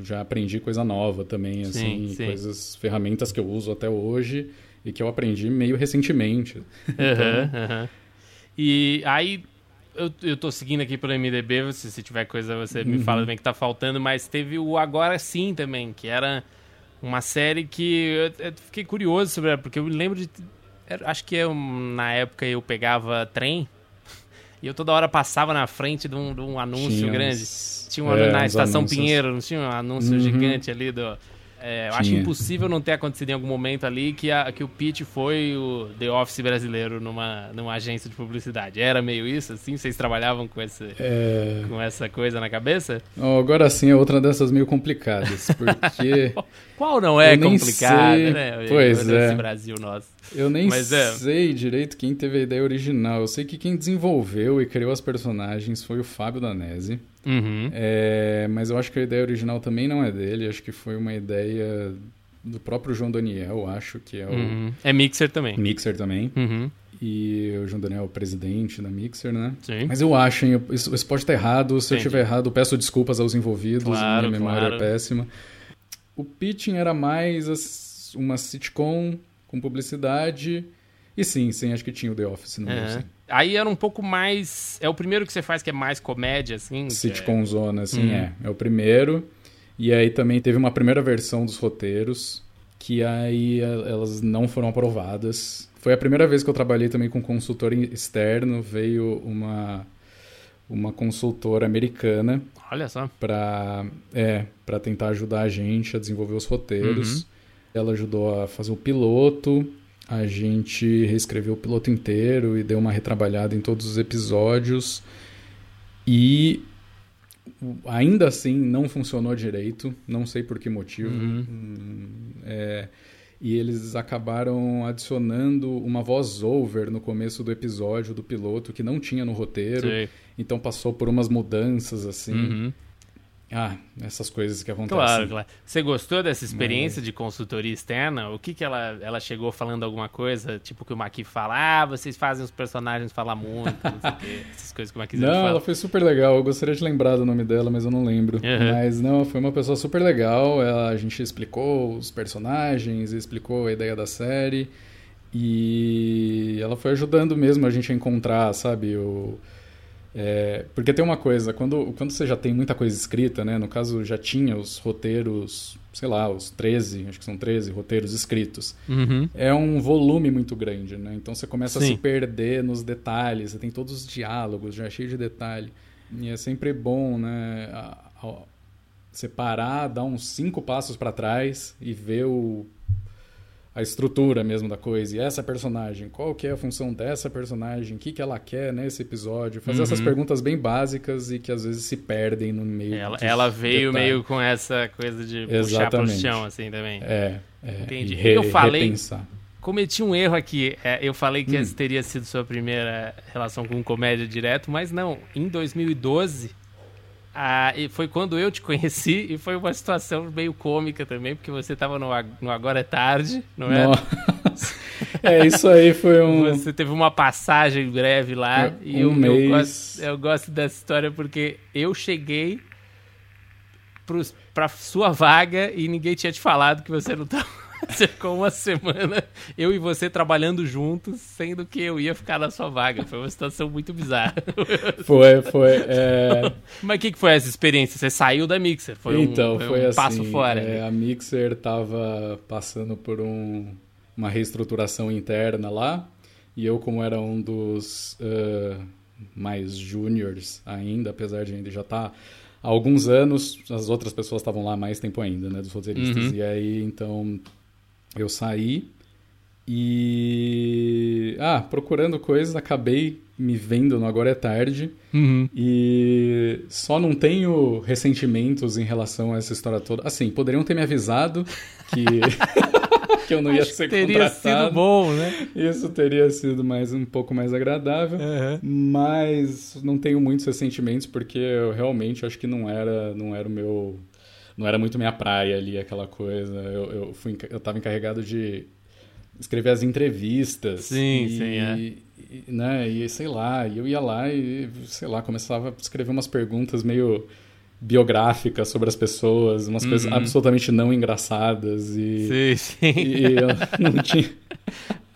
já aprendi coisa nova também, Sim, assim, sim. coisas, ferramentas que eu uso até hoje e que eu aprendi meio recentemente. Aham, aham. E aí, eu, eu tô seguindo aqui pelo MDB, se, se tiver coisa você me fala também que tá faltando, mas teve o Agora Sim também, que era uma série que eu, eu fiquei curioso sobre ela, porque eu lembro de... acho que eu, na época eu pegava trem e eu toda hora passava na frente de um, de um anúncio Tinha grande. uns- Tinha um é, na Estação anúncios. Pinheiro, não tinha um anúncio Uhum. gigante ali do. É, eu acho impossível não ter acontecido em algum momento ali que, a- que o Pete foi o The Office brasileiro numa, numa agência de publicidade. Era meio isso, assim? Vocês trabalhavam com, esse, É, com essa coisa na cabeça? Ó, Agora sim é outra dessas meio complicadas, porque Qual não é complicado, sei. né? Pois Esse é. Brasil nosso. eu nem Mas é. sei direito quem teve a ideia original. Eu sei que quem desenvolveu e criou as personagens foi o Fábio Danese, Uhum. É, mas eu acho que a ideia original também não é dele, acho que foi uma ideia do próprio João Daniel, acho que é o Uhum. É Mixer também. Mixer também, Uhum. e o João Daniel é o presidente da Mixer, né? Sim. Mas eu acho, hein, isso, isso pode estar errado. Se eu Entendi. estiver errado, eu peço desculpas aos envolvidos. Claro, minha memória claro. é péssima. O pitching era mais uma sitcom com publicidade. E sim, sim, acho que tinha o The Office no meio, Aham. sim. Aí era um pouco mais. É o primeiro que você faz que é mais comédia, assim? Sitcom zona, assim, é. É o primeiro. E aí também teve uma primeira versão dos roteiros, que aí elas não foram aprovadas. Foi a primeira vez que eu trabalhei também com consultor externo. Veio uma, uma consultora americana. Olha só. Para é, pra tentar ajudar a gente a desenvolver os roteiros. Uhum. Ela ajudou a fazer o piloto. A gente reescreveu o piloto inteiro e deu uma retrabalhada em todos os episódios. E ainda assim não funcionou direito, não sei por que motivo. Uhum. Hum, é, e eles acabaram adicionando uma voz-over no começo do episódio do piloto que não tinha no roteiro. Sim. Então passou por umas mudanças assim. Uhum. Ah, essas coisas que acontecem. Claro, claro. Você gostou dessa experiência Mas... de consultoria externa? O que que ela, ela chegou falando alguma coisa, tipo que o Maqui fala, ah, vocês fazem os personagens falar muito, não sei o quê, essas coisas que o Maqui Não, fala. ela foi super legal. Eu gostaria de lembrar do nome dela, mas eu não lembro. Uhum. Mas não, foi uma pessoa super legal. Ela, a gente explicou os personagens, explicou a ideia da série. E ela foi ajudando mesmo a gente a encontrar, sabe, o é, porque tem uma coisa, quando, quando você já tem muita coisa escrita, né? No caso, já tinha os roteiros, sei lá, os 13, acho que são 13 roteiros escritos. Uhum. É um volume muito grande, né? Então você começa Sim. a se perder nos detalhes, você tem todos os diálogos já cheio de detalhe. E é sempre bom, né? A, a, separar, dar uns cinco passos para trás e ver o a estrutura mesmo da coisa. E essa personagem, qual que é a função dessa personagem? O que, que ela quer nesse episódio? Fazer uhum. essas perguntas bem básicas e que às vezes se perdem no meio. Ela, ela veio detalhe. meio com essa coisa de Exatamente. puxar pro chão, assim, também. É, é Entendi. Re, eu falei... Repensar. Cometi um erro aqui. É, eu falei que hum. essa teria sido sua primeira relação com comédia direto, mas não. Em 2012 ah, e foi quando eu te conheci e foi uma situação meio cômica também, porque você estava no, no, Agora é Tarde, não é? é, isso aí foi um. Você teve uma passagem breve lá um e eu, mês... eu, gosto, eu gosto dessa história porque eu cheguei para sua vaga e ninguém tinha te falado que você não estava Você ficou uma semana, eu e você trabalhando juntos, sendo que eu ia ficar na sua vaga. Foi uma situação muito bizarra. Foi, foi. É... Mas o que, que foi essa experiência? Você saiu da Mixer? Foi então, um, foi um assim, passo fora? É, a Mixer estava passando por um, uma reestruturação interna lá. E eu, como era um dos uh, mais júniores ainda, apesar de ainda já estar... Tá há alguns anos, as outras pessoas estavam lá mais tempo ainda, né, dos roteiristas. Uhum. E aí, então, eu saí e. Ah, procurando coisas, acabei me vendo no Agora é Tarde. Uhum. E só não tenho ressentimentos em relação a essa história toda. Assim, poderiam ter me avisado que. que eu não ia ser teria contratado. Teria sido bom, né? Isso teria sido mais um pouco mais agradável. Uhum. Mas não tenho muitos ressentimentos porque eu realmente acho que não era, não era o meu não era muito minha praia ali, aquela coisa. Eu, eu, fui, eu tava encarregado de escrever as entrevistas. Sim, e, sim, é. E, né, e sei lá, eu ia lá e, sei lá, começava a escrever umas perguntas meio biográficas sobre as pessoas, umas uhum. coisas absolutamente não engraçadas e, sim, sim. e eu não tinha...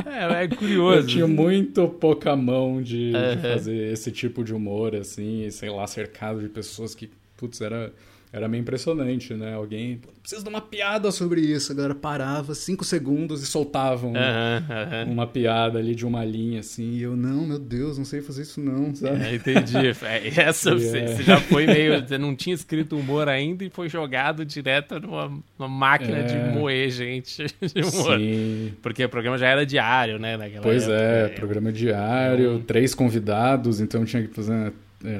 É, é curioso. Eu tinha muito pouca mão de, uhum. de fazer esse tipo de humor, assim, sei lá, cercado de pessoas que, putz, era era meio impressionante, né? Alguém, precisa de uma piada sobre isso. A galera parava cinco segundos e soltavam uma piada ali de uma linha, assim. E eu, não, meu Deus, não sei fazer isso não, sabe? É, entendi. É, essa você, é. você, já foi meio... Você não tinha escrito humor ainda e foi jogado direto numa, numa máquina de é. moer gente de humor. Sim. Porque o programa já era diário, né? pois época. é, programa diário, três convidados, então tinha que fazer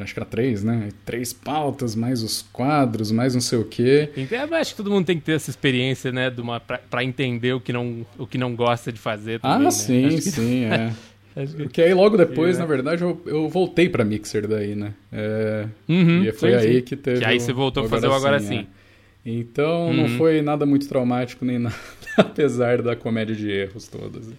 acho que era três, né? Três pautas, mais os quadros, mais não sei o quê. Eu acho que todo mundo tem que ter essa experiência, né? De uma, pra, pra entender o que, não, o que não gosta de fazer. Também, ah, né? sim, que... sim, é. Porque aí logo depois, é. na verdade, eu, eu voltei pra Mixer daí, né? É, uhum, e foi sim, aí sim. que teve. Que aí você voltou a fazer o Agora Sim. É. Então uhum. não foi nada muito traumático nem nada, apesar da comédia de erros todas.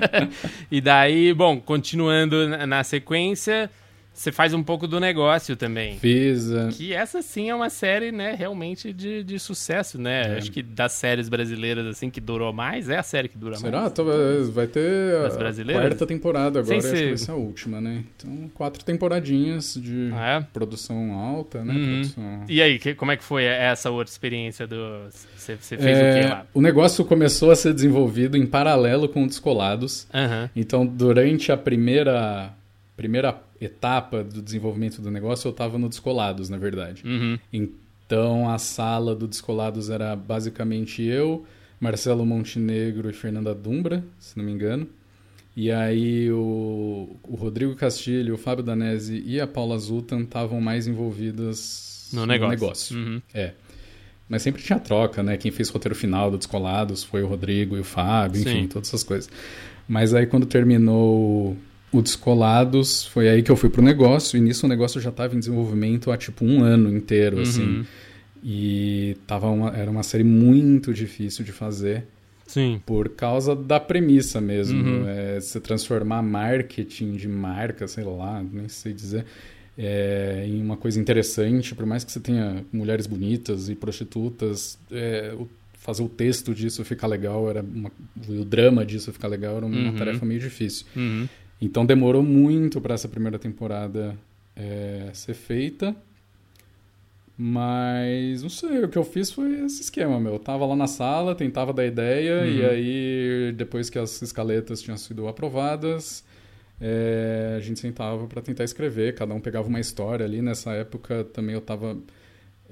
e daí, bom, continuando na sequência, Você faz um pouco do negócio também. Fiz. é, Que essa sim é uma série, né, realmente de, de sucesso, né? É. Acho que das séries brasileiras, assim, que durou mais, é a série que dura Será? mais. Talvez vai ter a quarta temporada agora, Sem acho que ser- vai ser a última, né? Então, quatro temporadinhas de Ah, é? produção alta, né? Uhum. Produção- E aí, que- como é que foi essa outra experiência do... Você fez É, o quê lá? o negócio começou a ser desenvolvido em paralelo com o Descolados. Aham. Então, durante a primeira, primeira etapa do desenvolvimento do negócio, eu estava no Descolados, na verdade. Uhum. Então, a sala do Descolados era basicamente eu, Marcelo Montenegro e Fernanda Dumbra, se não me engano. E aí o, o Rodrigo Castilho, o Fábio Danese e a Paula Zutan estavam mais envolvidas No negócio. Uhum. É. Mas sempre tinha troca, né? Quem fez o roteiro final do Descolados foi o Rodrigo e o Fábio, enfim, Sim. todas essas coisas. Mas aí quando terminou o Descolados, foi aí que eu fui pro negócio, e nisso o negócio já estava em desenvolvimento há tipo um ano inteiro, Uhum. assim. E tava uma, era uma série muito difícil de fazer Sim. por causa da premissa mesmo. Uhum. É, se transformar marketing de marca, sei lá, nem sei dizer, é, em uma coisa interessante, por mais que você tenha mulheres bonitas e prostitutas, é, o- fazer o texto disso ficar legal, era uma- o drama disso ficar legal era uma Uhum. tarefa meio difícil. Uhum. Então demorou muito para essa primeira temporada é, ser feita. Mas não sei, o que eu fiz foi esse esquema, meu. Eu tava lá na sala, tentava dar ideia, Uhum. e aí, depois que as escaletas tinham sido aprovadas, é, a gente sentava para tentar escrever. Cada um pegava uma história ali. Nessa época também eu tava.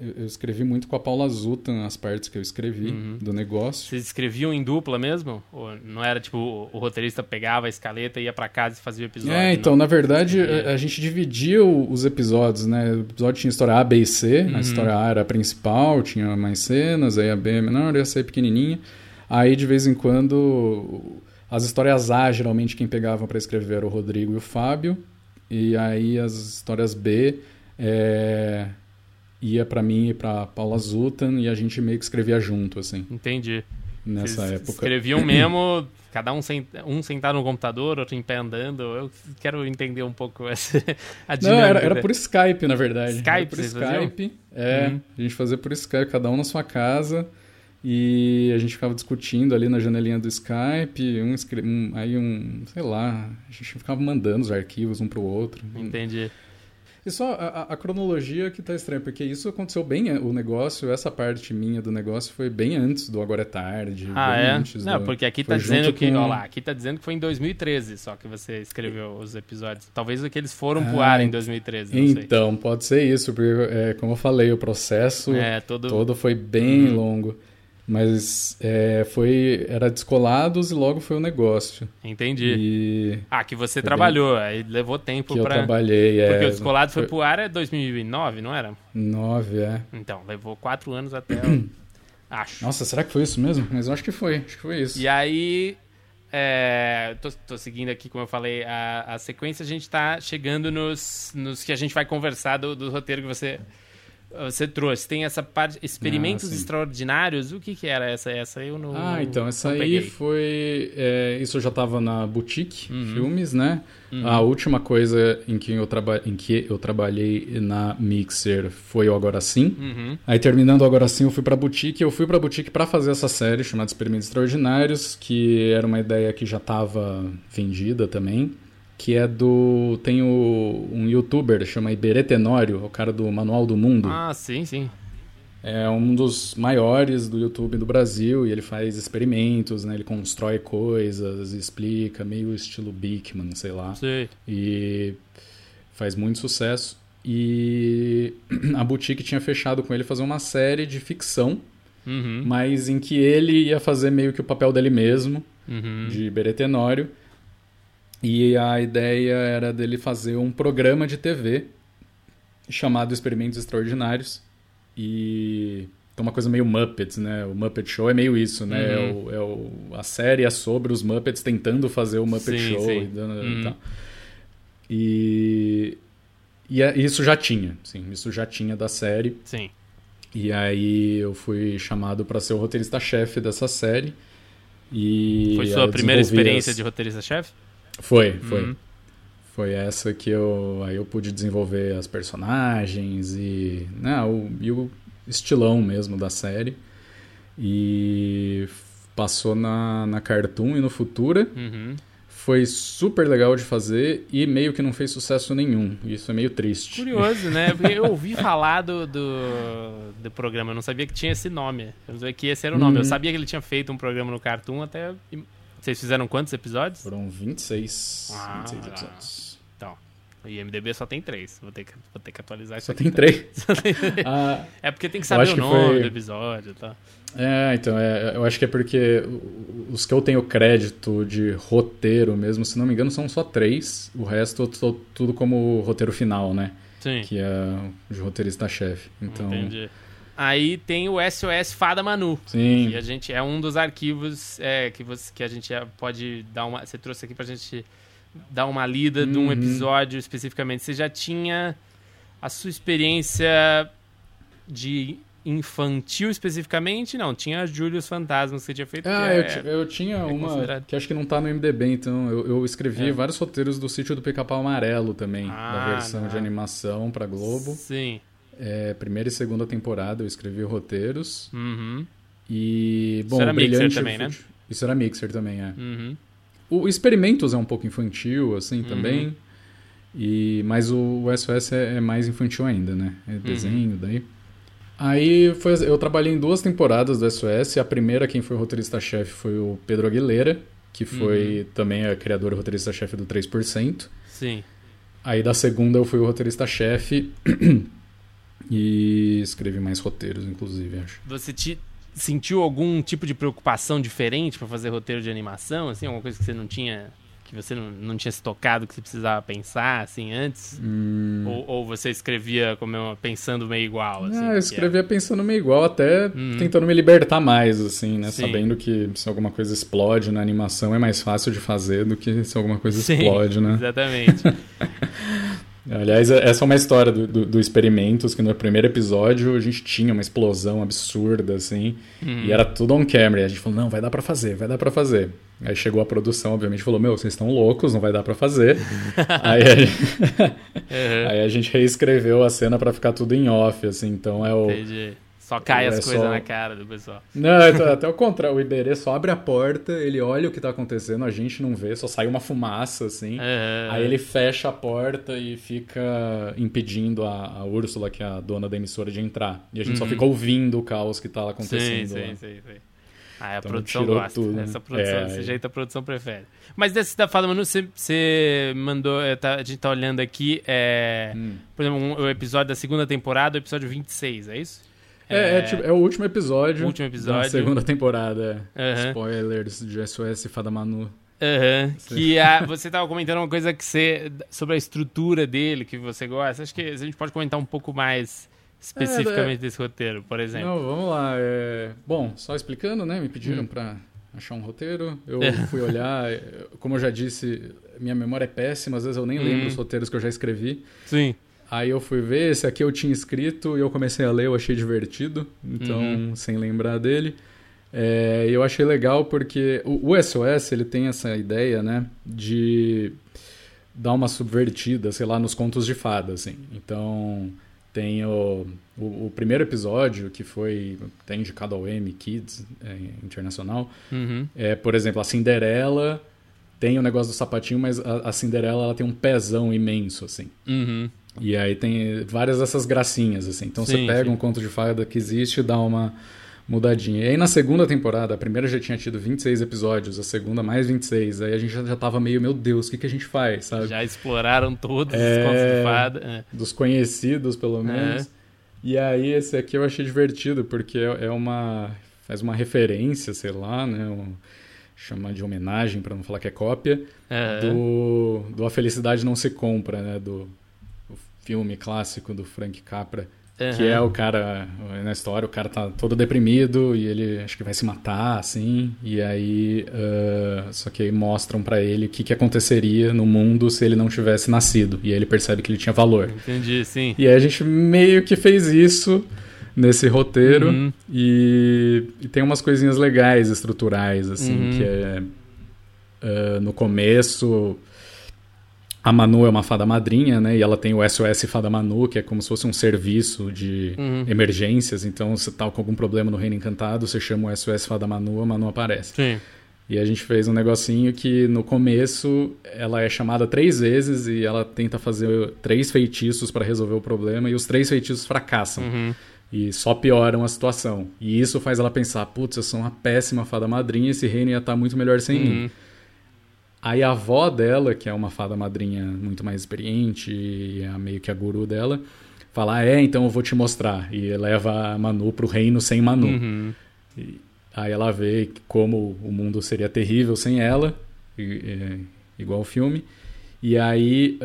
Eu, escrevi muito com a Paula Zutan as partes que eu escrevi Uhum. do negócio. Vocês escreviam em dupla mesmo? Ou não era tipo, o, o roteirista pegava a escaleta, ia pra casa e fazia o episódio? É, não? então, na verdade, a, a gente dividia os episódios, né? O episódio tinha história A, B e C. Uhum. A história A era a principal, tinha mais cenas, aí a B é menor e a C é pequenininha. Aí, de vez em quando, as histórias A, geralmente, quem pegava para escrever era o Rodrigo e o Fábio. E aí, as histórias B é, ia para mim e para Paula Zutan, e a gente meio que escrevia junto, assim, Entendi. nessa Vocês época. escreviam mesmo, cada um, sent, um sentado no computador, outro em pé andando. Eu quero entender um pouco essa, a Não, dinâmica. era, era por Skype, na verdade. Skype Era por vocês faziam? Skype. É, Uhum. a gente fazia por Skype, cada um na sua casa. E a gente ficava discutindo ali na janelinha do Skype. Um, um- aí um, sei lá, a gente ficava mandando os arquivos um pro outro. Entendi. E só a, a- cronologia que tá estranha, porque isso aconteceu bem, o negócio, essa parte minha do negócio foi bem antes do Agora é Tarde. Ah, bem é? antes Não, do- porque aqui foi tá dizendo que. com- Ó lá, aqui tá dizendo que foi em 2013 só que você escreveu os episódios. Talvez que eles foram pro Ah, ar em 2013, não sei. Então, pode ser isso, porque, é, como eu falei, o processo É, todo. todo foi bem Uhum. longo. Mas é, foi era descolados e logo foi o negócio. Entendi. E Ah, que você Foi trabalhou, aí levou tempo que eu trabalhei. É, Porque o Descolado foi pro ar é 2009, não era? Nove, é. Então, levou quatro anos até. Acho. Nossa, será que foi isso mesmo? Mas eu acho que foi, acho que foi isso. E aí, é, tô, tô seguindo aqui, como eu falei, a, a sequência, a gente tá chegando nos, nos que a gente vai conversar do, do roteiro que você, você trouxe. Tem essa parte, experimentos Ah, extraordinários, o que que era essa? Essa eu não Ah, então, essa aí peguei. foi. é, isso eu já tava na Boutique Uhum. Filmes, né? A última coisa em que, eu traba... em que eu trabalhei na Mixer foi o Agora Sim. Uhum. Aí terminando o Agora Sim, eu fui pra Boutique. Eu fui pra Boutique pra fazer essa série chamada Experimentos Extraordinários, que era uma ideia que já estava vendida também. Que é do. Tem o, um youtuber, chama Iberê Tenório, o cara do Manual do Mundo. Ah, sim, sim. É um dos maiores do YouTube do Brasil e ele faz experimentos, né? Ele constrói coisas, explica, meio estilo Bickman, sei lá. Sei. E faz muito sucesso. E a Boutique tinha fechado com ele fazer uma série de ficção, Uhum. mas em que ele ia fazer meio que o papel dele mesmo, Uhum. de Iberê Tenório. E a ideia era dele fazer um programa de TV chamado Experimentos Extraordinários. E tem uma coisa meio Muppets, né? O Muppet Show é meio isso, né? Uhum. É o, é o- a série é sobre os Muppets tentando fazer o Muppet Sim, Show sim. e dando- Uhum. e tal. E, e é- isso já tinha, sim, isso já tinha da série. Sim. E aí eu fui chamado para ser o roteirista-chefe dessa série. E Foi sua primeira experiência as- de roteirista-chefe? Foi, foi. Uhum. Foi essa que eu aí eu pude desenvolver as personagens e, né, o, e o estilão mesmo da série. E passou na, na Cartoon e no Futura. Uhum. Foi super legal de fazer e meio que não fez sucesso nenhum. Isso é meio triste. Curioso, né? Porque eu ouvi falar do, do, do programa, eu não sabia que tinha esse nome. Eu não sabia que esse era o nome. Eu Uhum. sabia que ele tinha feito um programa no Cartoon até. Vocês fizeram quantos episódios? Foram 26, Ah, 26 legal. episódios. Então. O IMDB só tem três. Vou ter que, vou ter que atualizar isso Só aqui. tem três. Só tem três. Ah, É porque tem que saber o nome foi- do episódio e tal. É, então, é, eu acho que é porque os que eu tenho crédito de roteiro mesmo, se não me engano, são só três. O resto eu tudo como roteiro final, né? Sim. Que é de roteirista-chefe. Então, Entendi. Aí tem o SOS Fada Manu. sim. E a gente é um dos arquivos é, que, você, que a gente é- pode dar uma. Você trouxe aqui pra gente dar uma lida de um Uhum. episódio especificamente. Você já tinha a sua experiência de infantil especificamente? Não, tinha Július Fantasmas que você tinha feito. Ah, eu, é- eu tinha uma considerado. que acho que não tá no MDB, então eu, eu escrevi É. vários roteiros do Sítio do Pica-Pau Amarelo também, Ah, da versão não. de animação pra Globo. Sim. É, primeira e segunda temporada eu escrevi roteiros. Uhum. E, bom, era o Mixer Brilhante também, né? Isso era Mixer também, é. Uhum. O Experimentos é um pouco infantil, assim, também. Uhum. E, mas o, o SOS é, é mais infantil ainda, né? Uhum. É desenho, daí. Aí foi, eu trabalhei em duas temporadas do SOS. A primeira, quem foi roteirista-chefe foi o Pedro Aguilera, que foi Uhum. também a criadora e roteirista-chefe do 3%. Sim. Aí da segunda eu fui o roteirista-chefe e escrevi mais roteiros, inclusive, acho. Você te sentiu algum tipo de preocupação diferente pra fazer roteiro de animação? Assim, alguma coisa que você não tinha. Que você não, não tinha se tocado, que você precisava pensar assim antes? Hum. Ou, ou você escrevia como eu- pensando meio igual? Assim, que eu é? escrevia pensando meio igual, até Uhum. tentando me libertar mais, assim, né? Sim. Sabendo que se alguma coisa explode na animação é mais fácil de fazer do que se alguma coisa Sim, explode, né? Exatamente. Aliás, essa é uma história do, do, do Experimentos, que no primeiro episódio a gente tinha uma explosão absurda, assim, Uhum. e era tudo on camera. E a gente falou, não, vai dar pra fazer, vai dar pra fazer. Aí chegou a produção, obviamente, falou, meu, vocês estão loucos, não vai dar pra fazer. Aí a gente... Uhum. Aí a gente reescreveu a cena pra ficar tudo em off, assim, então é o... Entendi. Só cai É as só- coisas na cara do pessoal. Não, então, até o contrário, o Iberê só abre a porta, ele olha o que tá acontecendo, a gente não vê, só sai uma fumaça, assim. Uhum. Aí ele fecha a porta e fica impedindo a, a Úrsula, que é a dona da emissora, de entrar. E a gente só Uhum. fica ouvindo o caos que tá lá Sim, acontecendo. sim, lá. sim, sim. Ah, a Então, produção gosta. tudo, né? Essa produção, É, desse aí- jeito a produção prefere. Mas desse da Fada Manu, você, você mandou. é, tá- a gente tá olhando aqui. É, Hum. Por exemplo, um- o episódio da segunda temporada, o episódio 26, é isso? É, é, tipo, é o último episódio. Último episódio. Da segunda temporada. Aham. Spoilers de SOS e Fada Manu. Aham. Que a, você tava comentando uma coisa que você. sobre a estrutura dele, que você gosta. Acho que a gente pode comentar um pouco mais especificamente desse roteiro, por exemplo. Não, vamos lá. é, Bom, só explicando, né? Me Hum. pediram pra achar um roteiro. Eu É. fui olhar, é, como eu já disse, minha memória é péssima, às vezes eu nem Uhum. lembro os roteiros que eu já escrevi. Sim. Aí eu fui ver, esse aqui eu tinha escrito e eu comecei a ler, eu achei divertido, então, Uhum. sem lembrar dele. É, eu achei legal porque o, o SOS, ele tem essa ideia, né, de dar uma subvertida, sei lá, nos contos de fada, assim. Então, tem o, o, o primeiro episódio, que foi, tem indicado ao Emmy Kids é, Internacional, Uhum. é, por exemplo, a Cinderela tem o negócio do sapatinho, mas a, a Cinderela ela tem um pezão imenso, assim. Uhum. E aí tem várias dessas gracinhas, assim. Então Sim, você pega sim. um conto de fada que existe e dá uma mudadinha. E aí na segunda temporada, a primeira já tinha tido 26 episódios, a segunda mais 26. Aí a gente já, já tava meio, meu Deus, o que, que a gente faz, sabe? Já exploraram todos É. os contos de fada. É. Dos conhecidos, pelo menos. E aí esse aqui eu achei divertido, porque é é uma... faz uma referência, sei lá, né? Um, chama de homenagem, para não falar que é cópia, Aham. do, do A Felicidade Não Se Compra, né? Do filme clássico do Frank Capra. Que Aham. é o cara, na história, o cara tá todo deprimido e ele acho que vai se matar, assim. E aí. ah, só que aí mostram pra ele o que, que aconteceria no mundo se ele não tivesse nascido. E aí ele percebe que ele tinha valor. Entendi, sim. E aí a gente meio que fez isso nesse roteiro. Uhum. E, e tem umas coisinhas legais, estruturais, assim, Uhum. que é. ah, no começo. A Manu é uma fada madrinha, né? E ela tem o SOS Fada Manu, que é como se fosse um serviço de Uhum. emergências. Então, se tá com algum problema no Reino Encantado, você chama o SOS Fada Manu, a Manu aparece. Sim. E a gente fez um negocinho que no começo ela é chamada três vezes e ela tenta fazer três feitiços para resolver o problema e os três feitiços fracassam. Uhum. E só pioram a situação. E isso faz ela pensar: putz, eu sou uma péssima fada madrinha, esse reino ia estar muito melhor sem mim. Aí a avó dela, que é uma fada madrinha muito mais experiente e é meio que a guru dela, fala: ah, é, então eu vou te mostrar. E leva a Manu pro reino sem Manu. Uhum. Aí ela vê como o mundo seria terrível sem ela, e- é, igual o filme. E aí,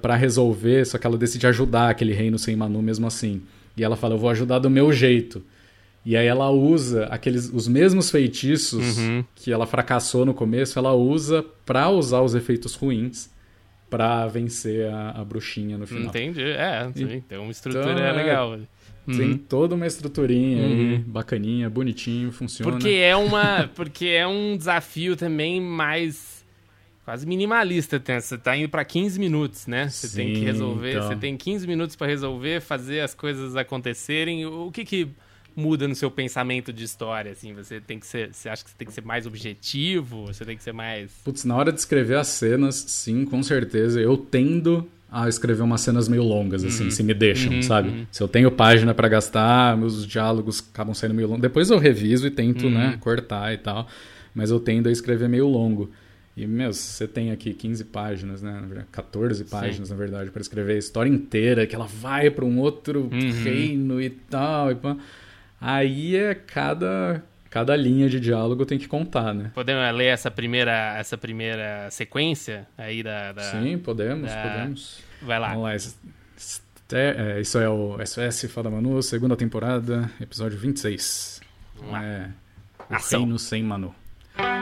para resolver, só que ela decide ajudar aquele reino sem Manu mesmo assim. E ela fala: Eu vou ajudar do meu jeito. E aí ela usa aqueles os mesmos feitiços Uhum. que ela fracassou no começo, ela usa pra usar os efeitos ruins pra vencer a, a bruxinha no final. Entendi. É, sim. Tem uma estrutura Então, é, legal. Tem Uhum. toda uma estruturinha aí, Uhum. bacaninha, bonitinho, funciona. Porque é uma. Porque é um desafio também mais. Quase minimalista. Tem- Você tá indo pra 15 minutos, né? Você tem que resolver. então. Você tem 15 minutos pra resolver, fazer as coisas acontecerem. O que que muda no seu pensamento de história, assim? Você tem que ser. Você acha que você tem que ser mais objetivo? Você tem que ser mais. Putz, na hora de escrever as cenas, sim, com certeza. Eu tendo a escrever umas cenas meio longas, assim, se me deixam, Uhum, sabe? uhum. Se eu tenho página pra gastar, meus diálogos acabam saindo meio longos. Depois eu reviso e tento, Uhum. né, cortar e tal. Mas eu tendo a escrever meio longo. E, meu, você tem aqui 15 páginas, né? na verdade, 14 páginas, na verdade, pra escrever a história inteira, que ela vai pra um outro Uhum. reino e tal. E pá. Aí é cada, cada linha de diálogo tem que contar, né? Podemos ler essa primeira, essa primeira sequência aí da. da- Sim, podemos, da- podemos. Vai lá. Vamos lá. é, isso é o SOS Fada Manu, segunda temporada, episódio 26. Vamos lá. É, o Ação. Reino Sem Manu.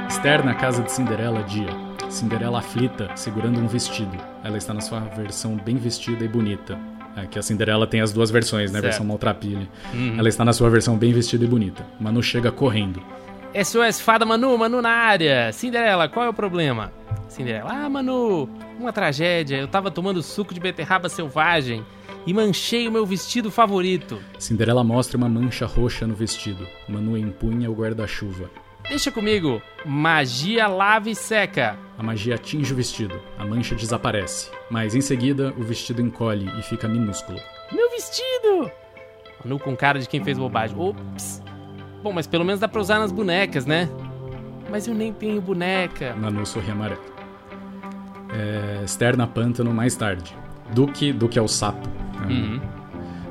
Esther na casa de Cinderela, dia. Cinderela aflita, segurando um vestido. Ela está na sua versão bem vestida e bonita. É que a Cinderela tem as duas versões, né? Certo. versão maltrapilha. Uhum. Ela está na sua versão bem vestida e bonita. Manu chega correndo. SOS Fada Manu, Manu na área. Cinderela, qual é o problema? Cinderela, ah, Manu, uma tragédia. Eu tava tomando suco de beterraba selvagem e manchei o meu vestido favorito. Cinderela mostra uma mancha roxa no vestido. Manu empunha o guarda-chuva. Deixa comigo. Magia lava e seca. A magia atinge o vestido, a mancha desaparece, mas em seguida o vestido encolhe e fica minúsculo. Meu vestido! Manu com cara de quem fez bobagem. Ops. Bom, mas pelo menos dá pra usar nas bonecas, né? Mas eu nem tenho boneca. Manu sorri amarelo. É, Esther na pântano mais tarde. Duque, Duque é o sapo. É.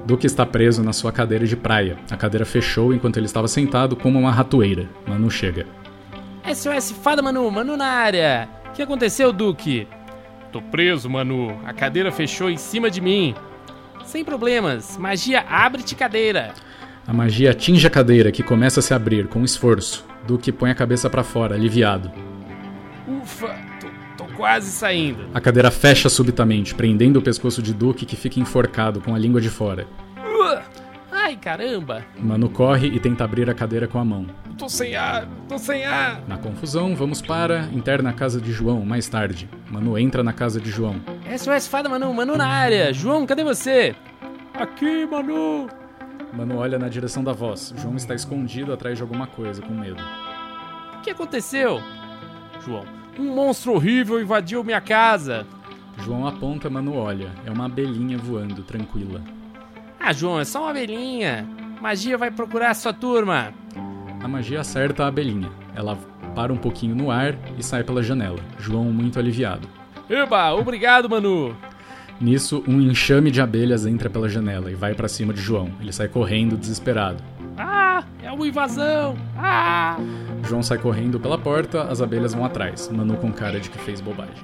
Uhum. Duque está preso na sua cadeira de praia. A cadeira fechou enquanto ele estava sentado como uma ratoeira. Manu chega. SOS Fada Manu, Manu na área. O que aconteceu, Duque? Tô preso, Manu. A cadeira fechou em cima de mim. Sem problemas. Magia abre-te cadeira. A magia atinge a cadeira, que começa a se abrir com esforço. Duque põe a cabeça para fora, aliviado. Ufa, quase saindo. A cadeira fecha subitamente, prendendo o pescoço de Duque, que fica enforcado com a língua de fora. Uh, Ai, caramba. Manu corre e tenta abrir a cadeira com a mão. Tô sem ar, tô sem ar. Na confusão, vamos para interna casa de João, mais tarde. Manu entra na casa de João. SOS Fada Manu, Manu na área. João, cadê você? Aqui, Manu. Manu olha na direção da voz. João está escondido atrás de alguma coisa, com medo. O que aconteceu? João, um monstro horrível invadiu minha casa. João aponta, Manu olha. É uma abelhinha voando, tranquila. Ah, João, é só uma abelhinha. Magia vai procurar a sua turma. A magia acerta a abelhinha. Ela para um pouquinho no ar e sai pela janela. João muito aliviado. Eba, obrigado, Manu. Nisso, um enxame de abelhas entra pela janela e vai pra cima de João. Ele sai correndo, desesperado. Ah, é uma invasão. Ah. João sai correndo pela porta, as abelhas vão atrás. Manu com cara de que fez bobagem.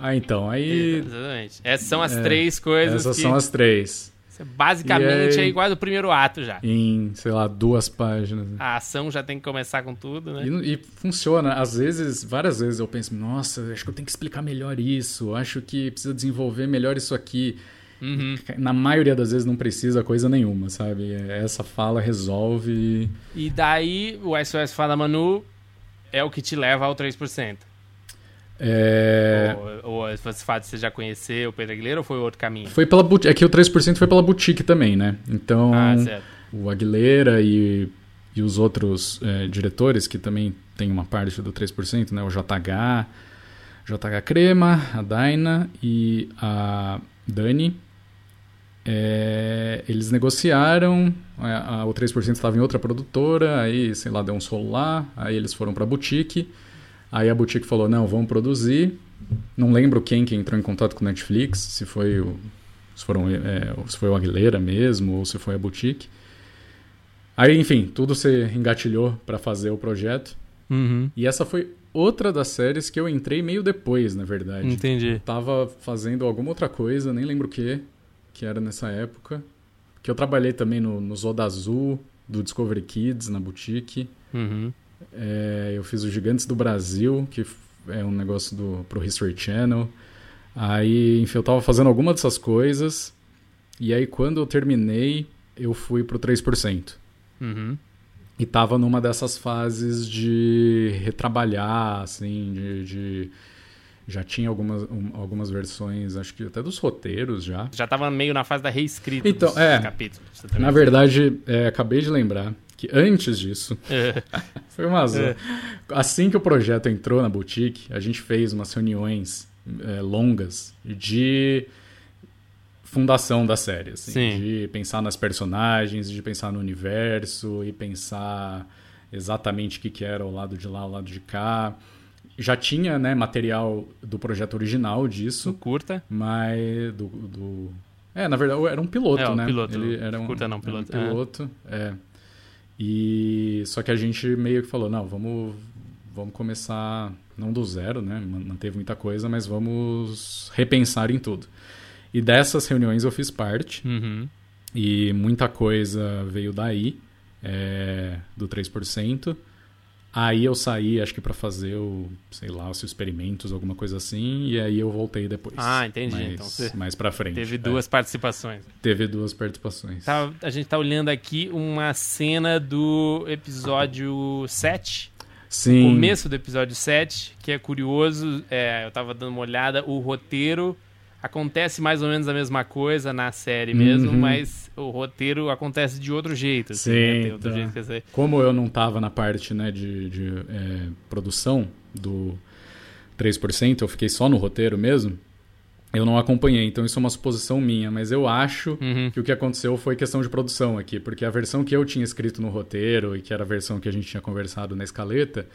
Ah, então, aí. Exatamente. Essas são as três coisas Essas que... são as três. Isso é basicamente aí- é igual do primeiro ato já. Em, sei lá, duas páginas. A ação já tem que começar com tudo, né? E, e funciona. Às vezes, várias vezes eu penso, nossa, acho que eu tenho que explicar melhor isso. Acho que precisa desenvolver melhor isso aqui. Uhum. Na maioria das vezes não precisa coisa nenhuma, sabe? Essa fala resolve. E daí o SOS Fada Manu é o que te leva ao 3%. É, Ou, ou esse fato de você já conhecer o Pedro Aguilera ou foi outro caminho? Foi pela boutique. É que o 3% foi pela boutique também, né? Então, Ah, o Aguilera e, e os outros é, diretores, que também tem uma parte do 3%, né? O JH, JH Crema, a Daina e a Dani. É, eles negociaram, a, a- o 3% estava em outra produtora, aí, sei lá, deu um solo lá, aí eles foram pra boutique, aí a boutique falou, não, vamos produzir. Não lembro quem que entrou em contato com o Netflix, se foi o, se, foram, é, se foi o Aguilera mesmo, ou se foi a boutique. Aí, enfim, tudo se engatilhou para fazer o projeto. Uhum. E essa foi outra das séries que eu entrei meio depois, na verdade. Entendi. Tava fazendo alguma outra coisa, nem lembro o que, que era nessa época. Que eu trabalhei também no, no Zoda Azul, do Discovery Kids, na boutique. Uhum. É, eu fiz o Gigantes do Brasil, que é um negócio do, pro History Channel. Aí, enfim, eu tava fazendo alguma dessas coisas. E aí, quando eu terminei, eu fui pro 3%. Uhum. E tava numa dessas fases de retrabalhar, assim, de. de- Já tinha algumas, um- algumas versões, acho que até dos roteiros já. Já tava meio na fase da reescrita Então, dos é. capítulos. Na verdade, é, acabei de lembrar que antes disso, É. foi uma azar. É. Assim que o projeto entrou na boutique, a gente fez umas reuniões é, longas de fundação da série, assim, Sim. de pensar nas personagens, de pensar no universo e pensar exatamente o que, que era o lado de lá, o lado de cá. Já tinha né, material do projeto original disso, Curta. mas do, do- É, na verdade, era um piloto, É, né? piloto. Ele era um, Curta não, piloto, Um é. piloto, é. E só que a gente meio que falou, não, vamos vamos começar não do zero, né? Man- Manteve muita coisa, mas vamos repensar em tudo. E dessas reuniões eu fiz parte Uhum. e muita coisa veio daí, é, do 3%. Aí eu saí, acho que para fazer o, sei lá, os experimentos, alguma coisa assim, e aí eu voltei depois. Ah, entendi. Mais, Então você mais para frente. Teve é. duas participações. Teve duas participações. Tá- a gente tá olhando aqui uma cena do episódio 7. Sim. Começo do episódio 7, que é curioso. é, eu tava dando uma olhada, o roteiro acontece mais ou menos a mesma coisa na série mesmo, Uhum. mas o roteiro acontece de outro jeito. assim, Sim, né? Outro tá. jeito você... Como eu não estava na parte né, de, de, é, produção do 3%, eu fiquei só no roteiro mesmo, eu não acompanhei. Então isso é uma suposição minha, mas eu acho Uhum. que o que aconteceu foi questão de produção aqui, porque a versão que eu tinha escrito no roteiro e que era a versão que a gente tinha conversado na escaleta,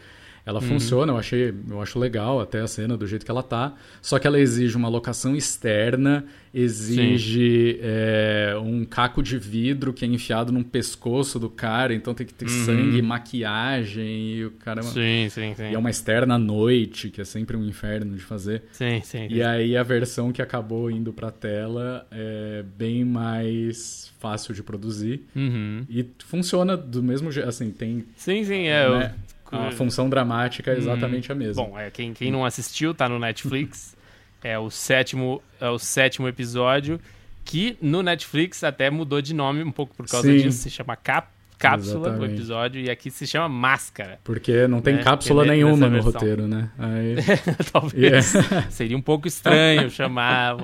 ela funciona, eu achei, eu acho legal até a cena do jeito que ela tá, só que ela exige uma locação externa, exige é, um caco de vidro que é enfiado num pescoço do cara, então tem que ter sangue, maquiagem e o cara Sim, sim, sim. e é uma externa à noite, que é sempre um inferno de fazer. Sim, sim. E aí a versão que acabou indo pra tela é bem mais fácil de produzir Uhum. e funciona do mesmo jeito, assim, tem Sim, sim, é. eu- né, a função dramática é exatamente a mesma. Bom, é, quem, quem não assistiu, tá no Netflix. é o sétimo, é o sétimo episódio, que no Netflix até mudou de nome um pouco por causa Sim. disso. Se chama Cap, Cápsula, o Exatamente. episódio, e aqui se chama Máscara. Porque não tem né, cápsula é nenhuma no versão. roteiro, né? Aí, Talvez Yeah. seria um pouco estranho chamar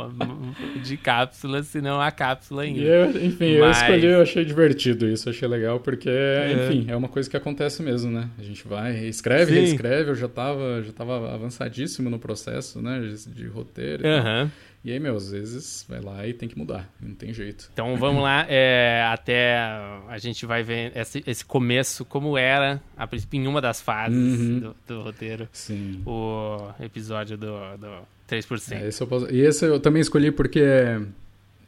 de cápsula se não a cápsula ainda. eu, enfim, eu Mas- escolhi, eu achei divertido isso, achei legal, porque, enfim, é uma coisa que acontece mesmo, né? A gente vai, escreve, Sim. reescreve, eu já tava, já tava avançadíssimo no processo, né? De, de roteiro. Aham. E aí, meu, às vezes vai lá e tem que mudar, não tem jeito. Então vamos lá, é, até a gente vai ver esse, esse começo, como era, a princípio, em uma das fases Uhum. do, do roteiro, Sim. o episódio do, do 3%. É, esse eu posso- E esse eu também escolhi porque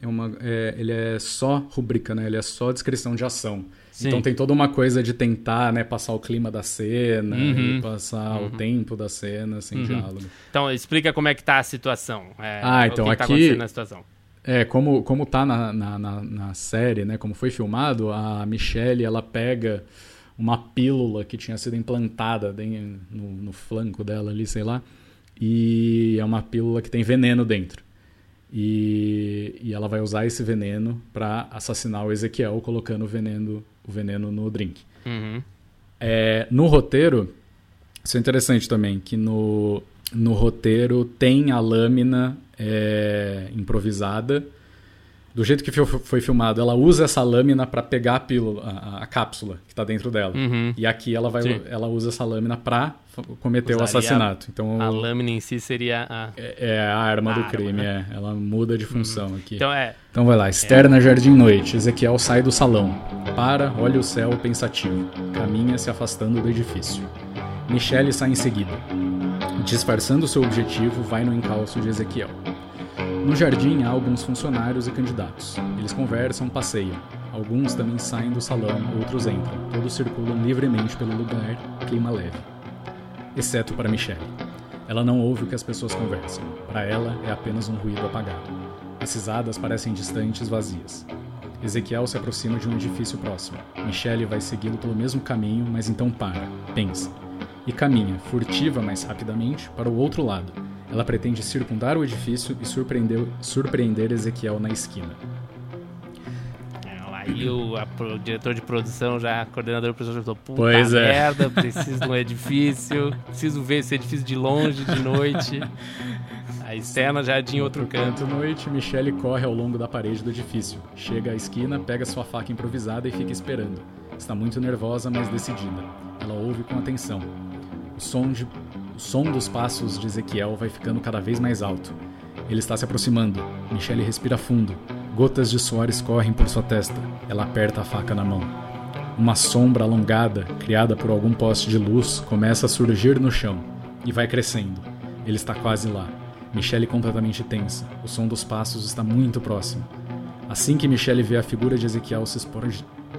é, uma, é- ele é só rubrica, né? Ele é só descrição de ação. Sim. Então tem toda uma coisa de tentar, né, passar o clima da cena Uhum. e passar o tempo da cena sem diálogo. Então explica como é que tá a situação. é, Ah, o então que que tá aqui- acontecendo na situação. É, como, como tá na, na, na, na série, né? Como foi filmado, a Michelle, ela pega uma pílula que tinha sido implantada no, no flanco dela ali, sei lá. E é uma pílula que tem veneno dentro. E, e ela vai usar esse veneno para assassinar o Ezequiel, colocando o veneno, o veneno no drink. Uhum. É, no roteiro, isso é interessante também, que no, no roteiro tem a lâmina é, improvisada. Do jeito que foi filmado, ela usa essa lâmina para pegar a pílula, a, a cápsula que está dentro dela. Uhum. E aqui ela, vai, Sim. ela usa essa lâmina para cometer o assassinato. Então A lâmina em si seria a. é, é a arma A do arma, crime, né? é. Ela muda de função aqui. Então é. Então vai lá, externa Jardim Noite. Ezequiel sai do salão. Para, olha o céu pensativo. Caminha se afastando do edifício. Michele sai em seguida. Disfarçando seu objetivo, vai no encalço de Ezequiel. No jardim há alguns funcionários e candidatos. Eles conversam, passeiam. Alguns também saem do salão, outros entram. Todos circulam livremente pelo lugar, clima leve. Exceto para Michelle. Ela não ouve o que as pessoas conversam. Para ela é apenas um ruído apagado. As risadas parecem distantes, vazias. Ezequiel se aproxima de um edifício próximo. Michelle vai segui-lo pelo mesmo caminho, mas então para, pensa. E caminha, furtiva mais rapidamente, para o outro lado. Ela pretende circundar o edifício e surpreender, surpreender Ezequiel na esquina. Aí o, a o diretor de produção, já, coordenador de produção, já falou: Puta Pois é. merda, preciso de um edifício, preciso ver esse edifício de longe, de noite. A externa jardim, outro canto. Enquanto noite, Michelle corre ao longo da parede do edifício. Chega à esquina, pega sua faca improvisada e fica esperando. Está muito nervosa, mas decidida. Ela ouve com atenção. O som, de- o som dos passos de Ezequiel vai ficando cada vez mais alto. Ele está se aproximando. Michelle respira fundo. Gotas de suor escorrem por sua testa. Ela aperta a faca na mão. Uma sombra alongada, criada por algum poste de luz, começa a surgir no chão e vai crescendo. Ele está quase lá. Michelle completamente tensa. O som dos passos está muito próximo. Assim que Michelle vê a figura de Ezequiel se expor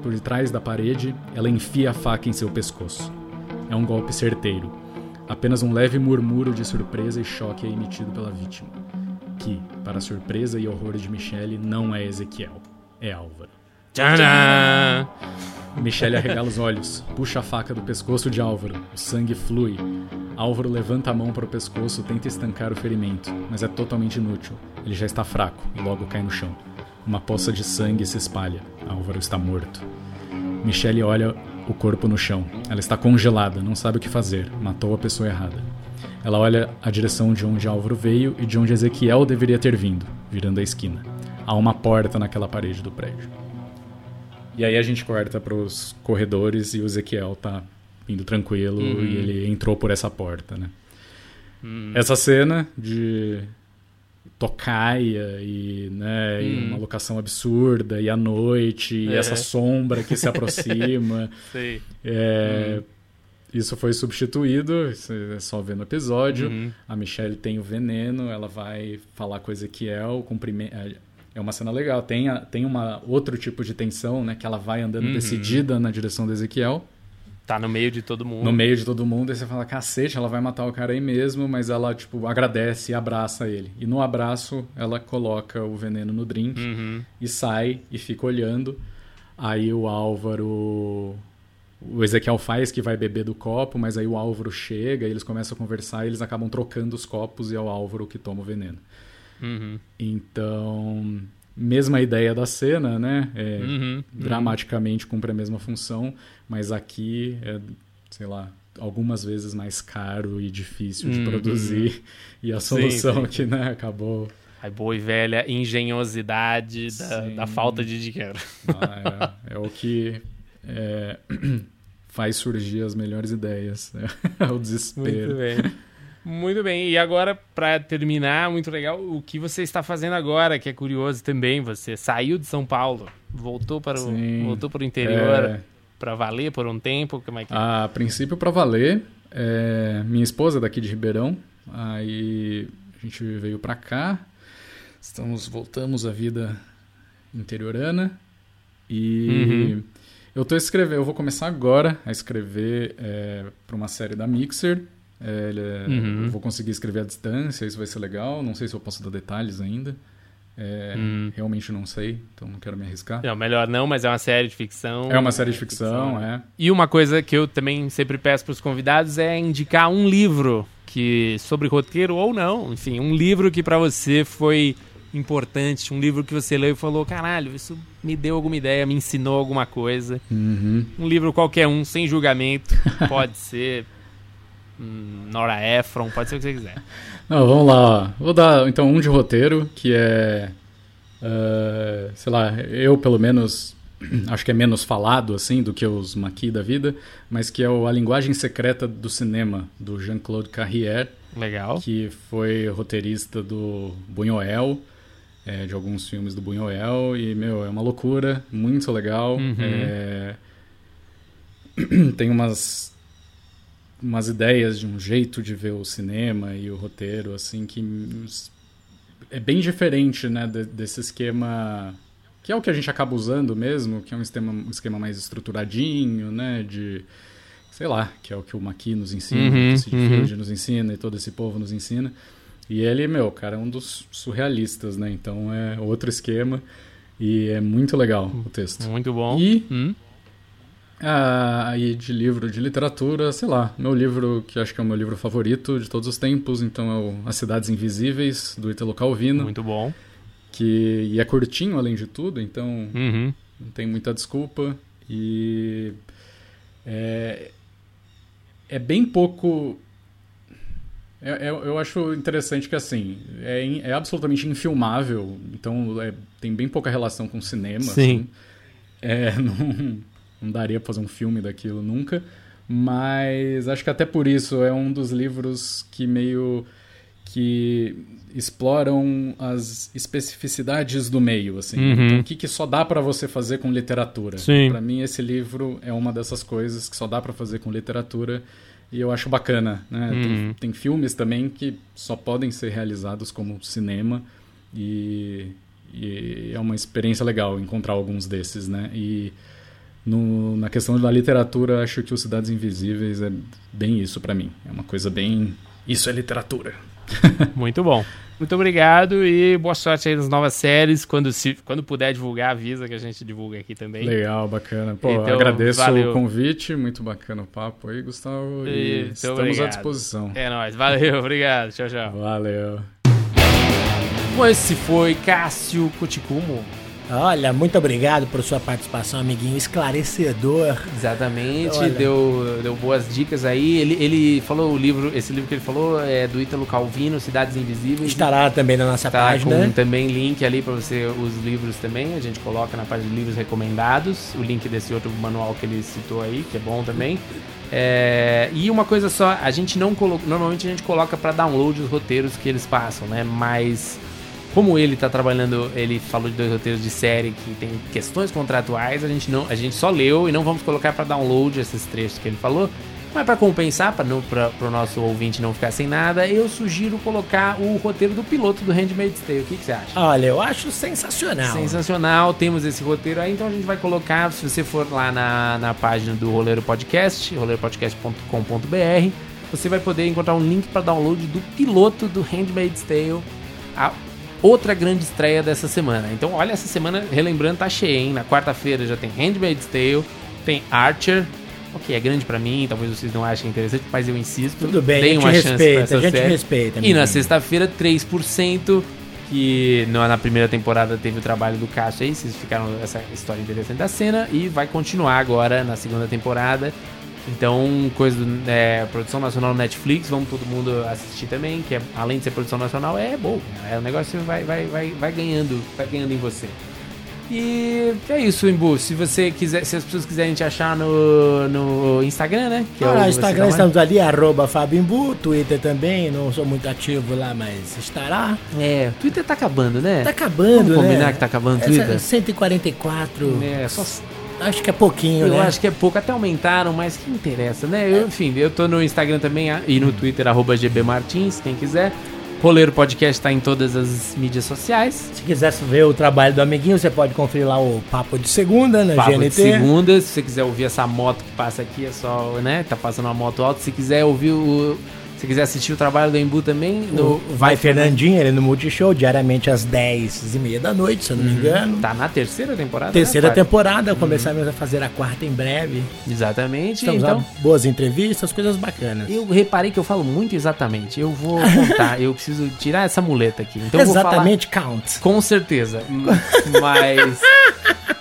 por detrás da parede, ela enfia a faca em seu pescoço. É um golpe certeiro. Apenas um leve murmúrio de surpresa e choque é emitido pela vítima, que, para surpresa e horror de Michelle, não é Ezequiel, é Álvaro. Tcharam! Michelle arregala os olhos, puxa a faca do pescoço de Álvaro. O sangue flui. Álvaro levanta a mão para o pescoço, tenta estancar o ferimento, mas é totalmente inútil. Ele já está fraco e logo cai no chão. Uma poça de sangue se espalha. Álvaro está morto. Michelle olha o corpo no chão. Ela está congelada, não sabe o que fazer. Matou a pessoa errada. Ela olha a direção de onde Álvaro veio e de onde Ezequiel deveria ter vindo, virando a esquina. Há uma porta naquela parede do prédio. E aí a gente corta para os corredores e o Ezequiel tá indo tranquilo e ele entrou por essa porta, né? Essa cena de tocaia e, né, e uma locação absurda e a noite e É. essa sombra que se aproxima. Sei. É, Isso foi substituído, é só ver no episódio. Uhum. A Michelle tem o veneno, ela vai falar com o Ezequiel, cumprime- é- é uma cena legal. Tem, a- tem uma outro tipo de tensão, né? Que ela vai andando Uhum. decidida na direção do Ezequiel, Tá no meio de todo mundo. no meio de todo mundo, e você fala, cacete, ela vai matar o cara aí mesmo, mas ela, tipo, agradece e abraça ele. E no abraço, ela coloca o veneno no drink Uhum. e sai e fica olhando. Aí o Álvaro. O Ezequiel faz que vai beber do copo, mas aí o Álvaro chega e eles começam a conversar e eles acabam trocando os copos e é o Álvaro que toma o veneno. Uhum. Então, mesma ideia da cena, né? É, Uhum. Dramaticamente cumpre a mesma função, mas aqui é, sei lá, algumas vezes mais caro e difícil de Uhum. produzir. E a Sim, solução sim, que né, acabou. A boa e velha engenhosidade da, Sim. da falta de dinheiro. Ah, é, é o que é, faz surgir as melhores ideias. Né? o Muito desespero. bem. Muito bem. E agora, pra terminar, muito legal, o que você está fazendo agora, que é curioso também. Você saiu de São Paulo, voltou para o, Sim. voltou para o interior É. para valer por um tempo. Como é que A princípio, para valer, é, minha esposa é daqui de Ribeirão, aí a gente veio para cá, estamos voltamos à vida interiorana e Uhum. Eu tô escrevendo, eu vou começar agora a escrever para uma série da Mixer. É, é- Uhum. Eu vou conseguir escrever à distância, isso vai ser legal. Não sei se eu posso dar detalhes ainda. É, Hum. Realmente não sei, então não quero me arriscar. Não, melhor não, mas é uma série de ficção. É uma série de ficção, é. E uma coisa que eu também sempre peço para os convidados é indicar um livro que sobre roteiro ou não, enfim, um livro que para você foi importante, um livro que você leu e falou, caralho, isso me deu alguma ideia, me ensinou alguma coisa. Uhum. Um livro qualquer um, sem julgamento, pode ser hum, Nora Ephron, pode ser o que você quiser. Não, vamos lá. Vou dar então um de roteiro, que é. ah, sei lá, eu pelo menos acho que é menos falado assim do que os Maquis da vida, mas que é o A Linguagem Secreta do Cinema, do Jean-Claude Carrière, Legal. que foi roteirista do Buñuel, é, de alguns filmes do Buñuel, e, meu, é uma loucura, muito legal. Uhum. É, Tem umas, umas ideias de um jeito de ver o cinema e o roteiro, assim, que é bem diferente, né, de- desse esquema... Que é o que a gente acaba usando mesmo, que é um esquema, um esquema mais estruturadinho, né, de sei lá, que é o que o Maqui nos ensina, Uhum, que o Sid uhum. Nos ensina e todo esse povo nos ensina. E ele, meu, cara, é um dos surrealistas, né? Então é outro esquema e é muito legal o texto. Muito bom. E Hum? ah, e de livro de literatura, sei lá, meu livro que acho que é o meu livro favorito de todos os tempos, então é o As Cidades Invisíveis, do Italo Calvino, Muito bom. que e é curtinho além de tudo, então Uhum. não tem muita desculpa e é, é bem pouco é- é- eu acho interessante que assim é, é absolutamente infilmável então é- tem bem pouca relação com cinema Sim. assim. É, não, não daria pra fazer um filme daquilo nunca mas acho que até por isso é um dos livros que meio que exploram as especificidades do meio, assim. Uhum. Então, o que, que só dá pra você fazer com literatura? Pra mim, esse livro é uma dessas coisas que só dá pra fazer com literatura e eu acho bacana, né? Uhum. Tem, tem filmes também que só podem ser realizados como cinema e, e é uma experiência legal encontrar alguns desses, né? E no- na questão da literatura, acho que os Cidades Invisíveis é bem isso pra mim. É uma coisa bem. Isso é literatura. Muito bom. Muito obrigado e boa sorte aí nas novas séries. Quando, se, quando puder divulgar, avisa que a gente divulga aqui também. Legal, bacana. Pô, Então, agradeço valeu. o convite, muito bacana o papo aí, Gustavo. E, E, muito estamos obrigado. à disposição. É nóis. Valeu, obrigado. Tchau, tchau. Valeu. Bom, esse foi Cássio Coticumo. Olha, muito obrigado por sua participação, amiguinho. Esclarecedor. Exatamente, Olha. deu, deu boas dicas aí. Ele, ele falou o livro, esse livro que ele falou é do Ítalo Calvino, Cidades Invisíveis. Estará também na nossa Tá página. com também link ali para você os livros também. A gente coloca na página de livros recomendados o link desse outro manual que ele citou aí, que é bom também. É, e uma coisa só, a gente não coloca, normalmente a gente coloca para download os roteiros que eles passam, né? Mas como ele tá trabalhando, ele falou de dois roteiros de série que tem questões contratuais, a gente não, a gente só leu e não vamos colocar para download esses trechos que ele falou. Mas para compensar, para o nosso ouvinte não ficar sem nada, eu sugiro colocar o roteiro do piloto do Handmaid's Tale. O que, que você acha? Olha, eu acho sensacional. Sensacional, temos esse roteiro aí, então a gente vai colocar, se você for lá na, na página do Roleiro Podcast, roleiropodcast.com.br, você vai poder encontrar um link para download do piloto do Handmaid's Tale, a outra grande estreia dessa semana. Então, olha, essa semana, relembrando, tá cheia, hein? Na quarta-feira já tem Handmaid's Tale, tem Archer, ok, é grande pra mim, talvez vocês não achem interessante, mas eu insisto. Tudo bem, gente uma chance pra respeita, essa a gente série. respeita. E na sexta-feira, 3%, que na primeira temporada teve o trabalho do Cássio aí, vocês ficaram essa história interessante da cena, e vai continuar agora na segunda temporada. Então, coisa do, é, produção nacional no Netflix, vamos todo mundo assistir também, que é, além de ser produção nacional, é bom. É, o negócio vai, vai, vai, vai ganhando, vai ganhando em você. E é isso, Imbu. Se você quiser, se as pessoas quiserem te achar no, no Instagram, né? Que é Ah, você Instagram trabalha. estamos ali, arroba Fabimbu, Twitter também, não sou muito ativo lá, mas estará. É, Twitter tá acabando, né? Tá acabando, Vamos combinar né? que tá acabando o Twitter? 144, É, só acho que é pouquinho, Eu né? acho que é pouco, até aumentaram, mas que interessa, né? Eu, enfim, eu tô no Instagram também e no Twitter, arroba gbmartins, quem quiser. Roleiro Podcast tá em todas as mídias sociais. Se quiser ver o trabalho do amiguinho, você pode conferir lá o Papo de Segunda na Papo de GNT. segunda, se você quiser ouvir essa moto que passa aqui, é só, né? Tá passando uma moto alta. Se quiser ouvir o. Se quiser assistir o trabalho do Embu também, no Vai Fernandinho, ele no Multishow, diariamente às 10 e meia da noite, se eu não me engano. Tá na terceira temporada? Terceira né, temporada, começaremos a fazer a quarta em breve. Exatamente. Estamos então, boas entrevistas, coisas bacanas. eu reparei que eu falo muito exatamente. Eu vou contar, eu preciso tirar essa muleta aqui. Então vou falar Exatamente, count. Com certeza. Mas.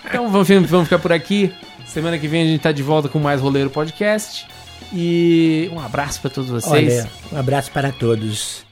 Então vamos, vamos ficar por aqui. Semana que vem a gente tá de volta com mais Roleiro Podcast. E um abraço para todos vocês. Olha, um abraço para todos.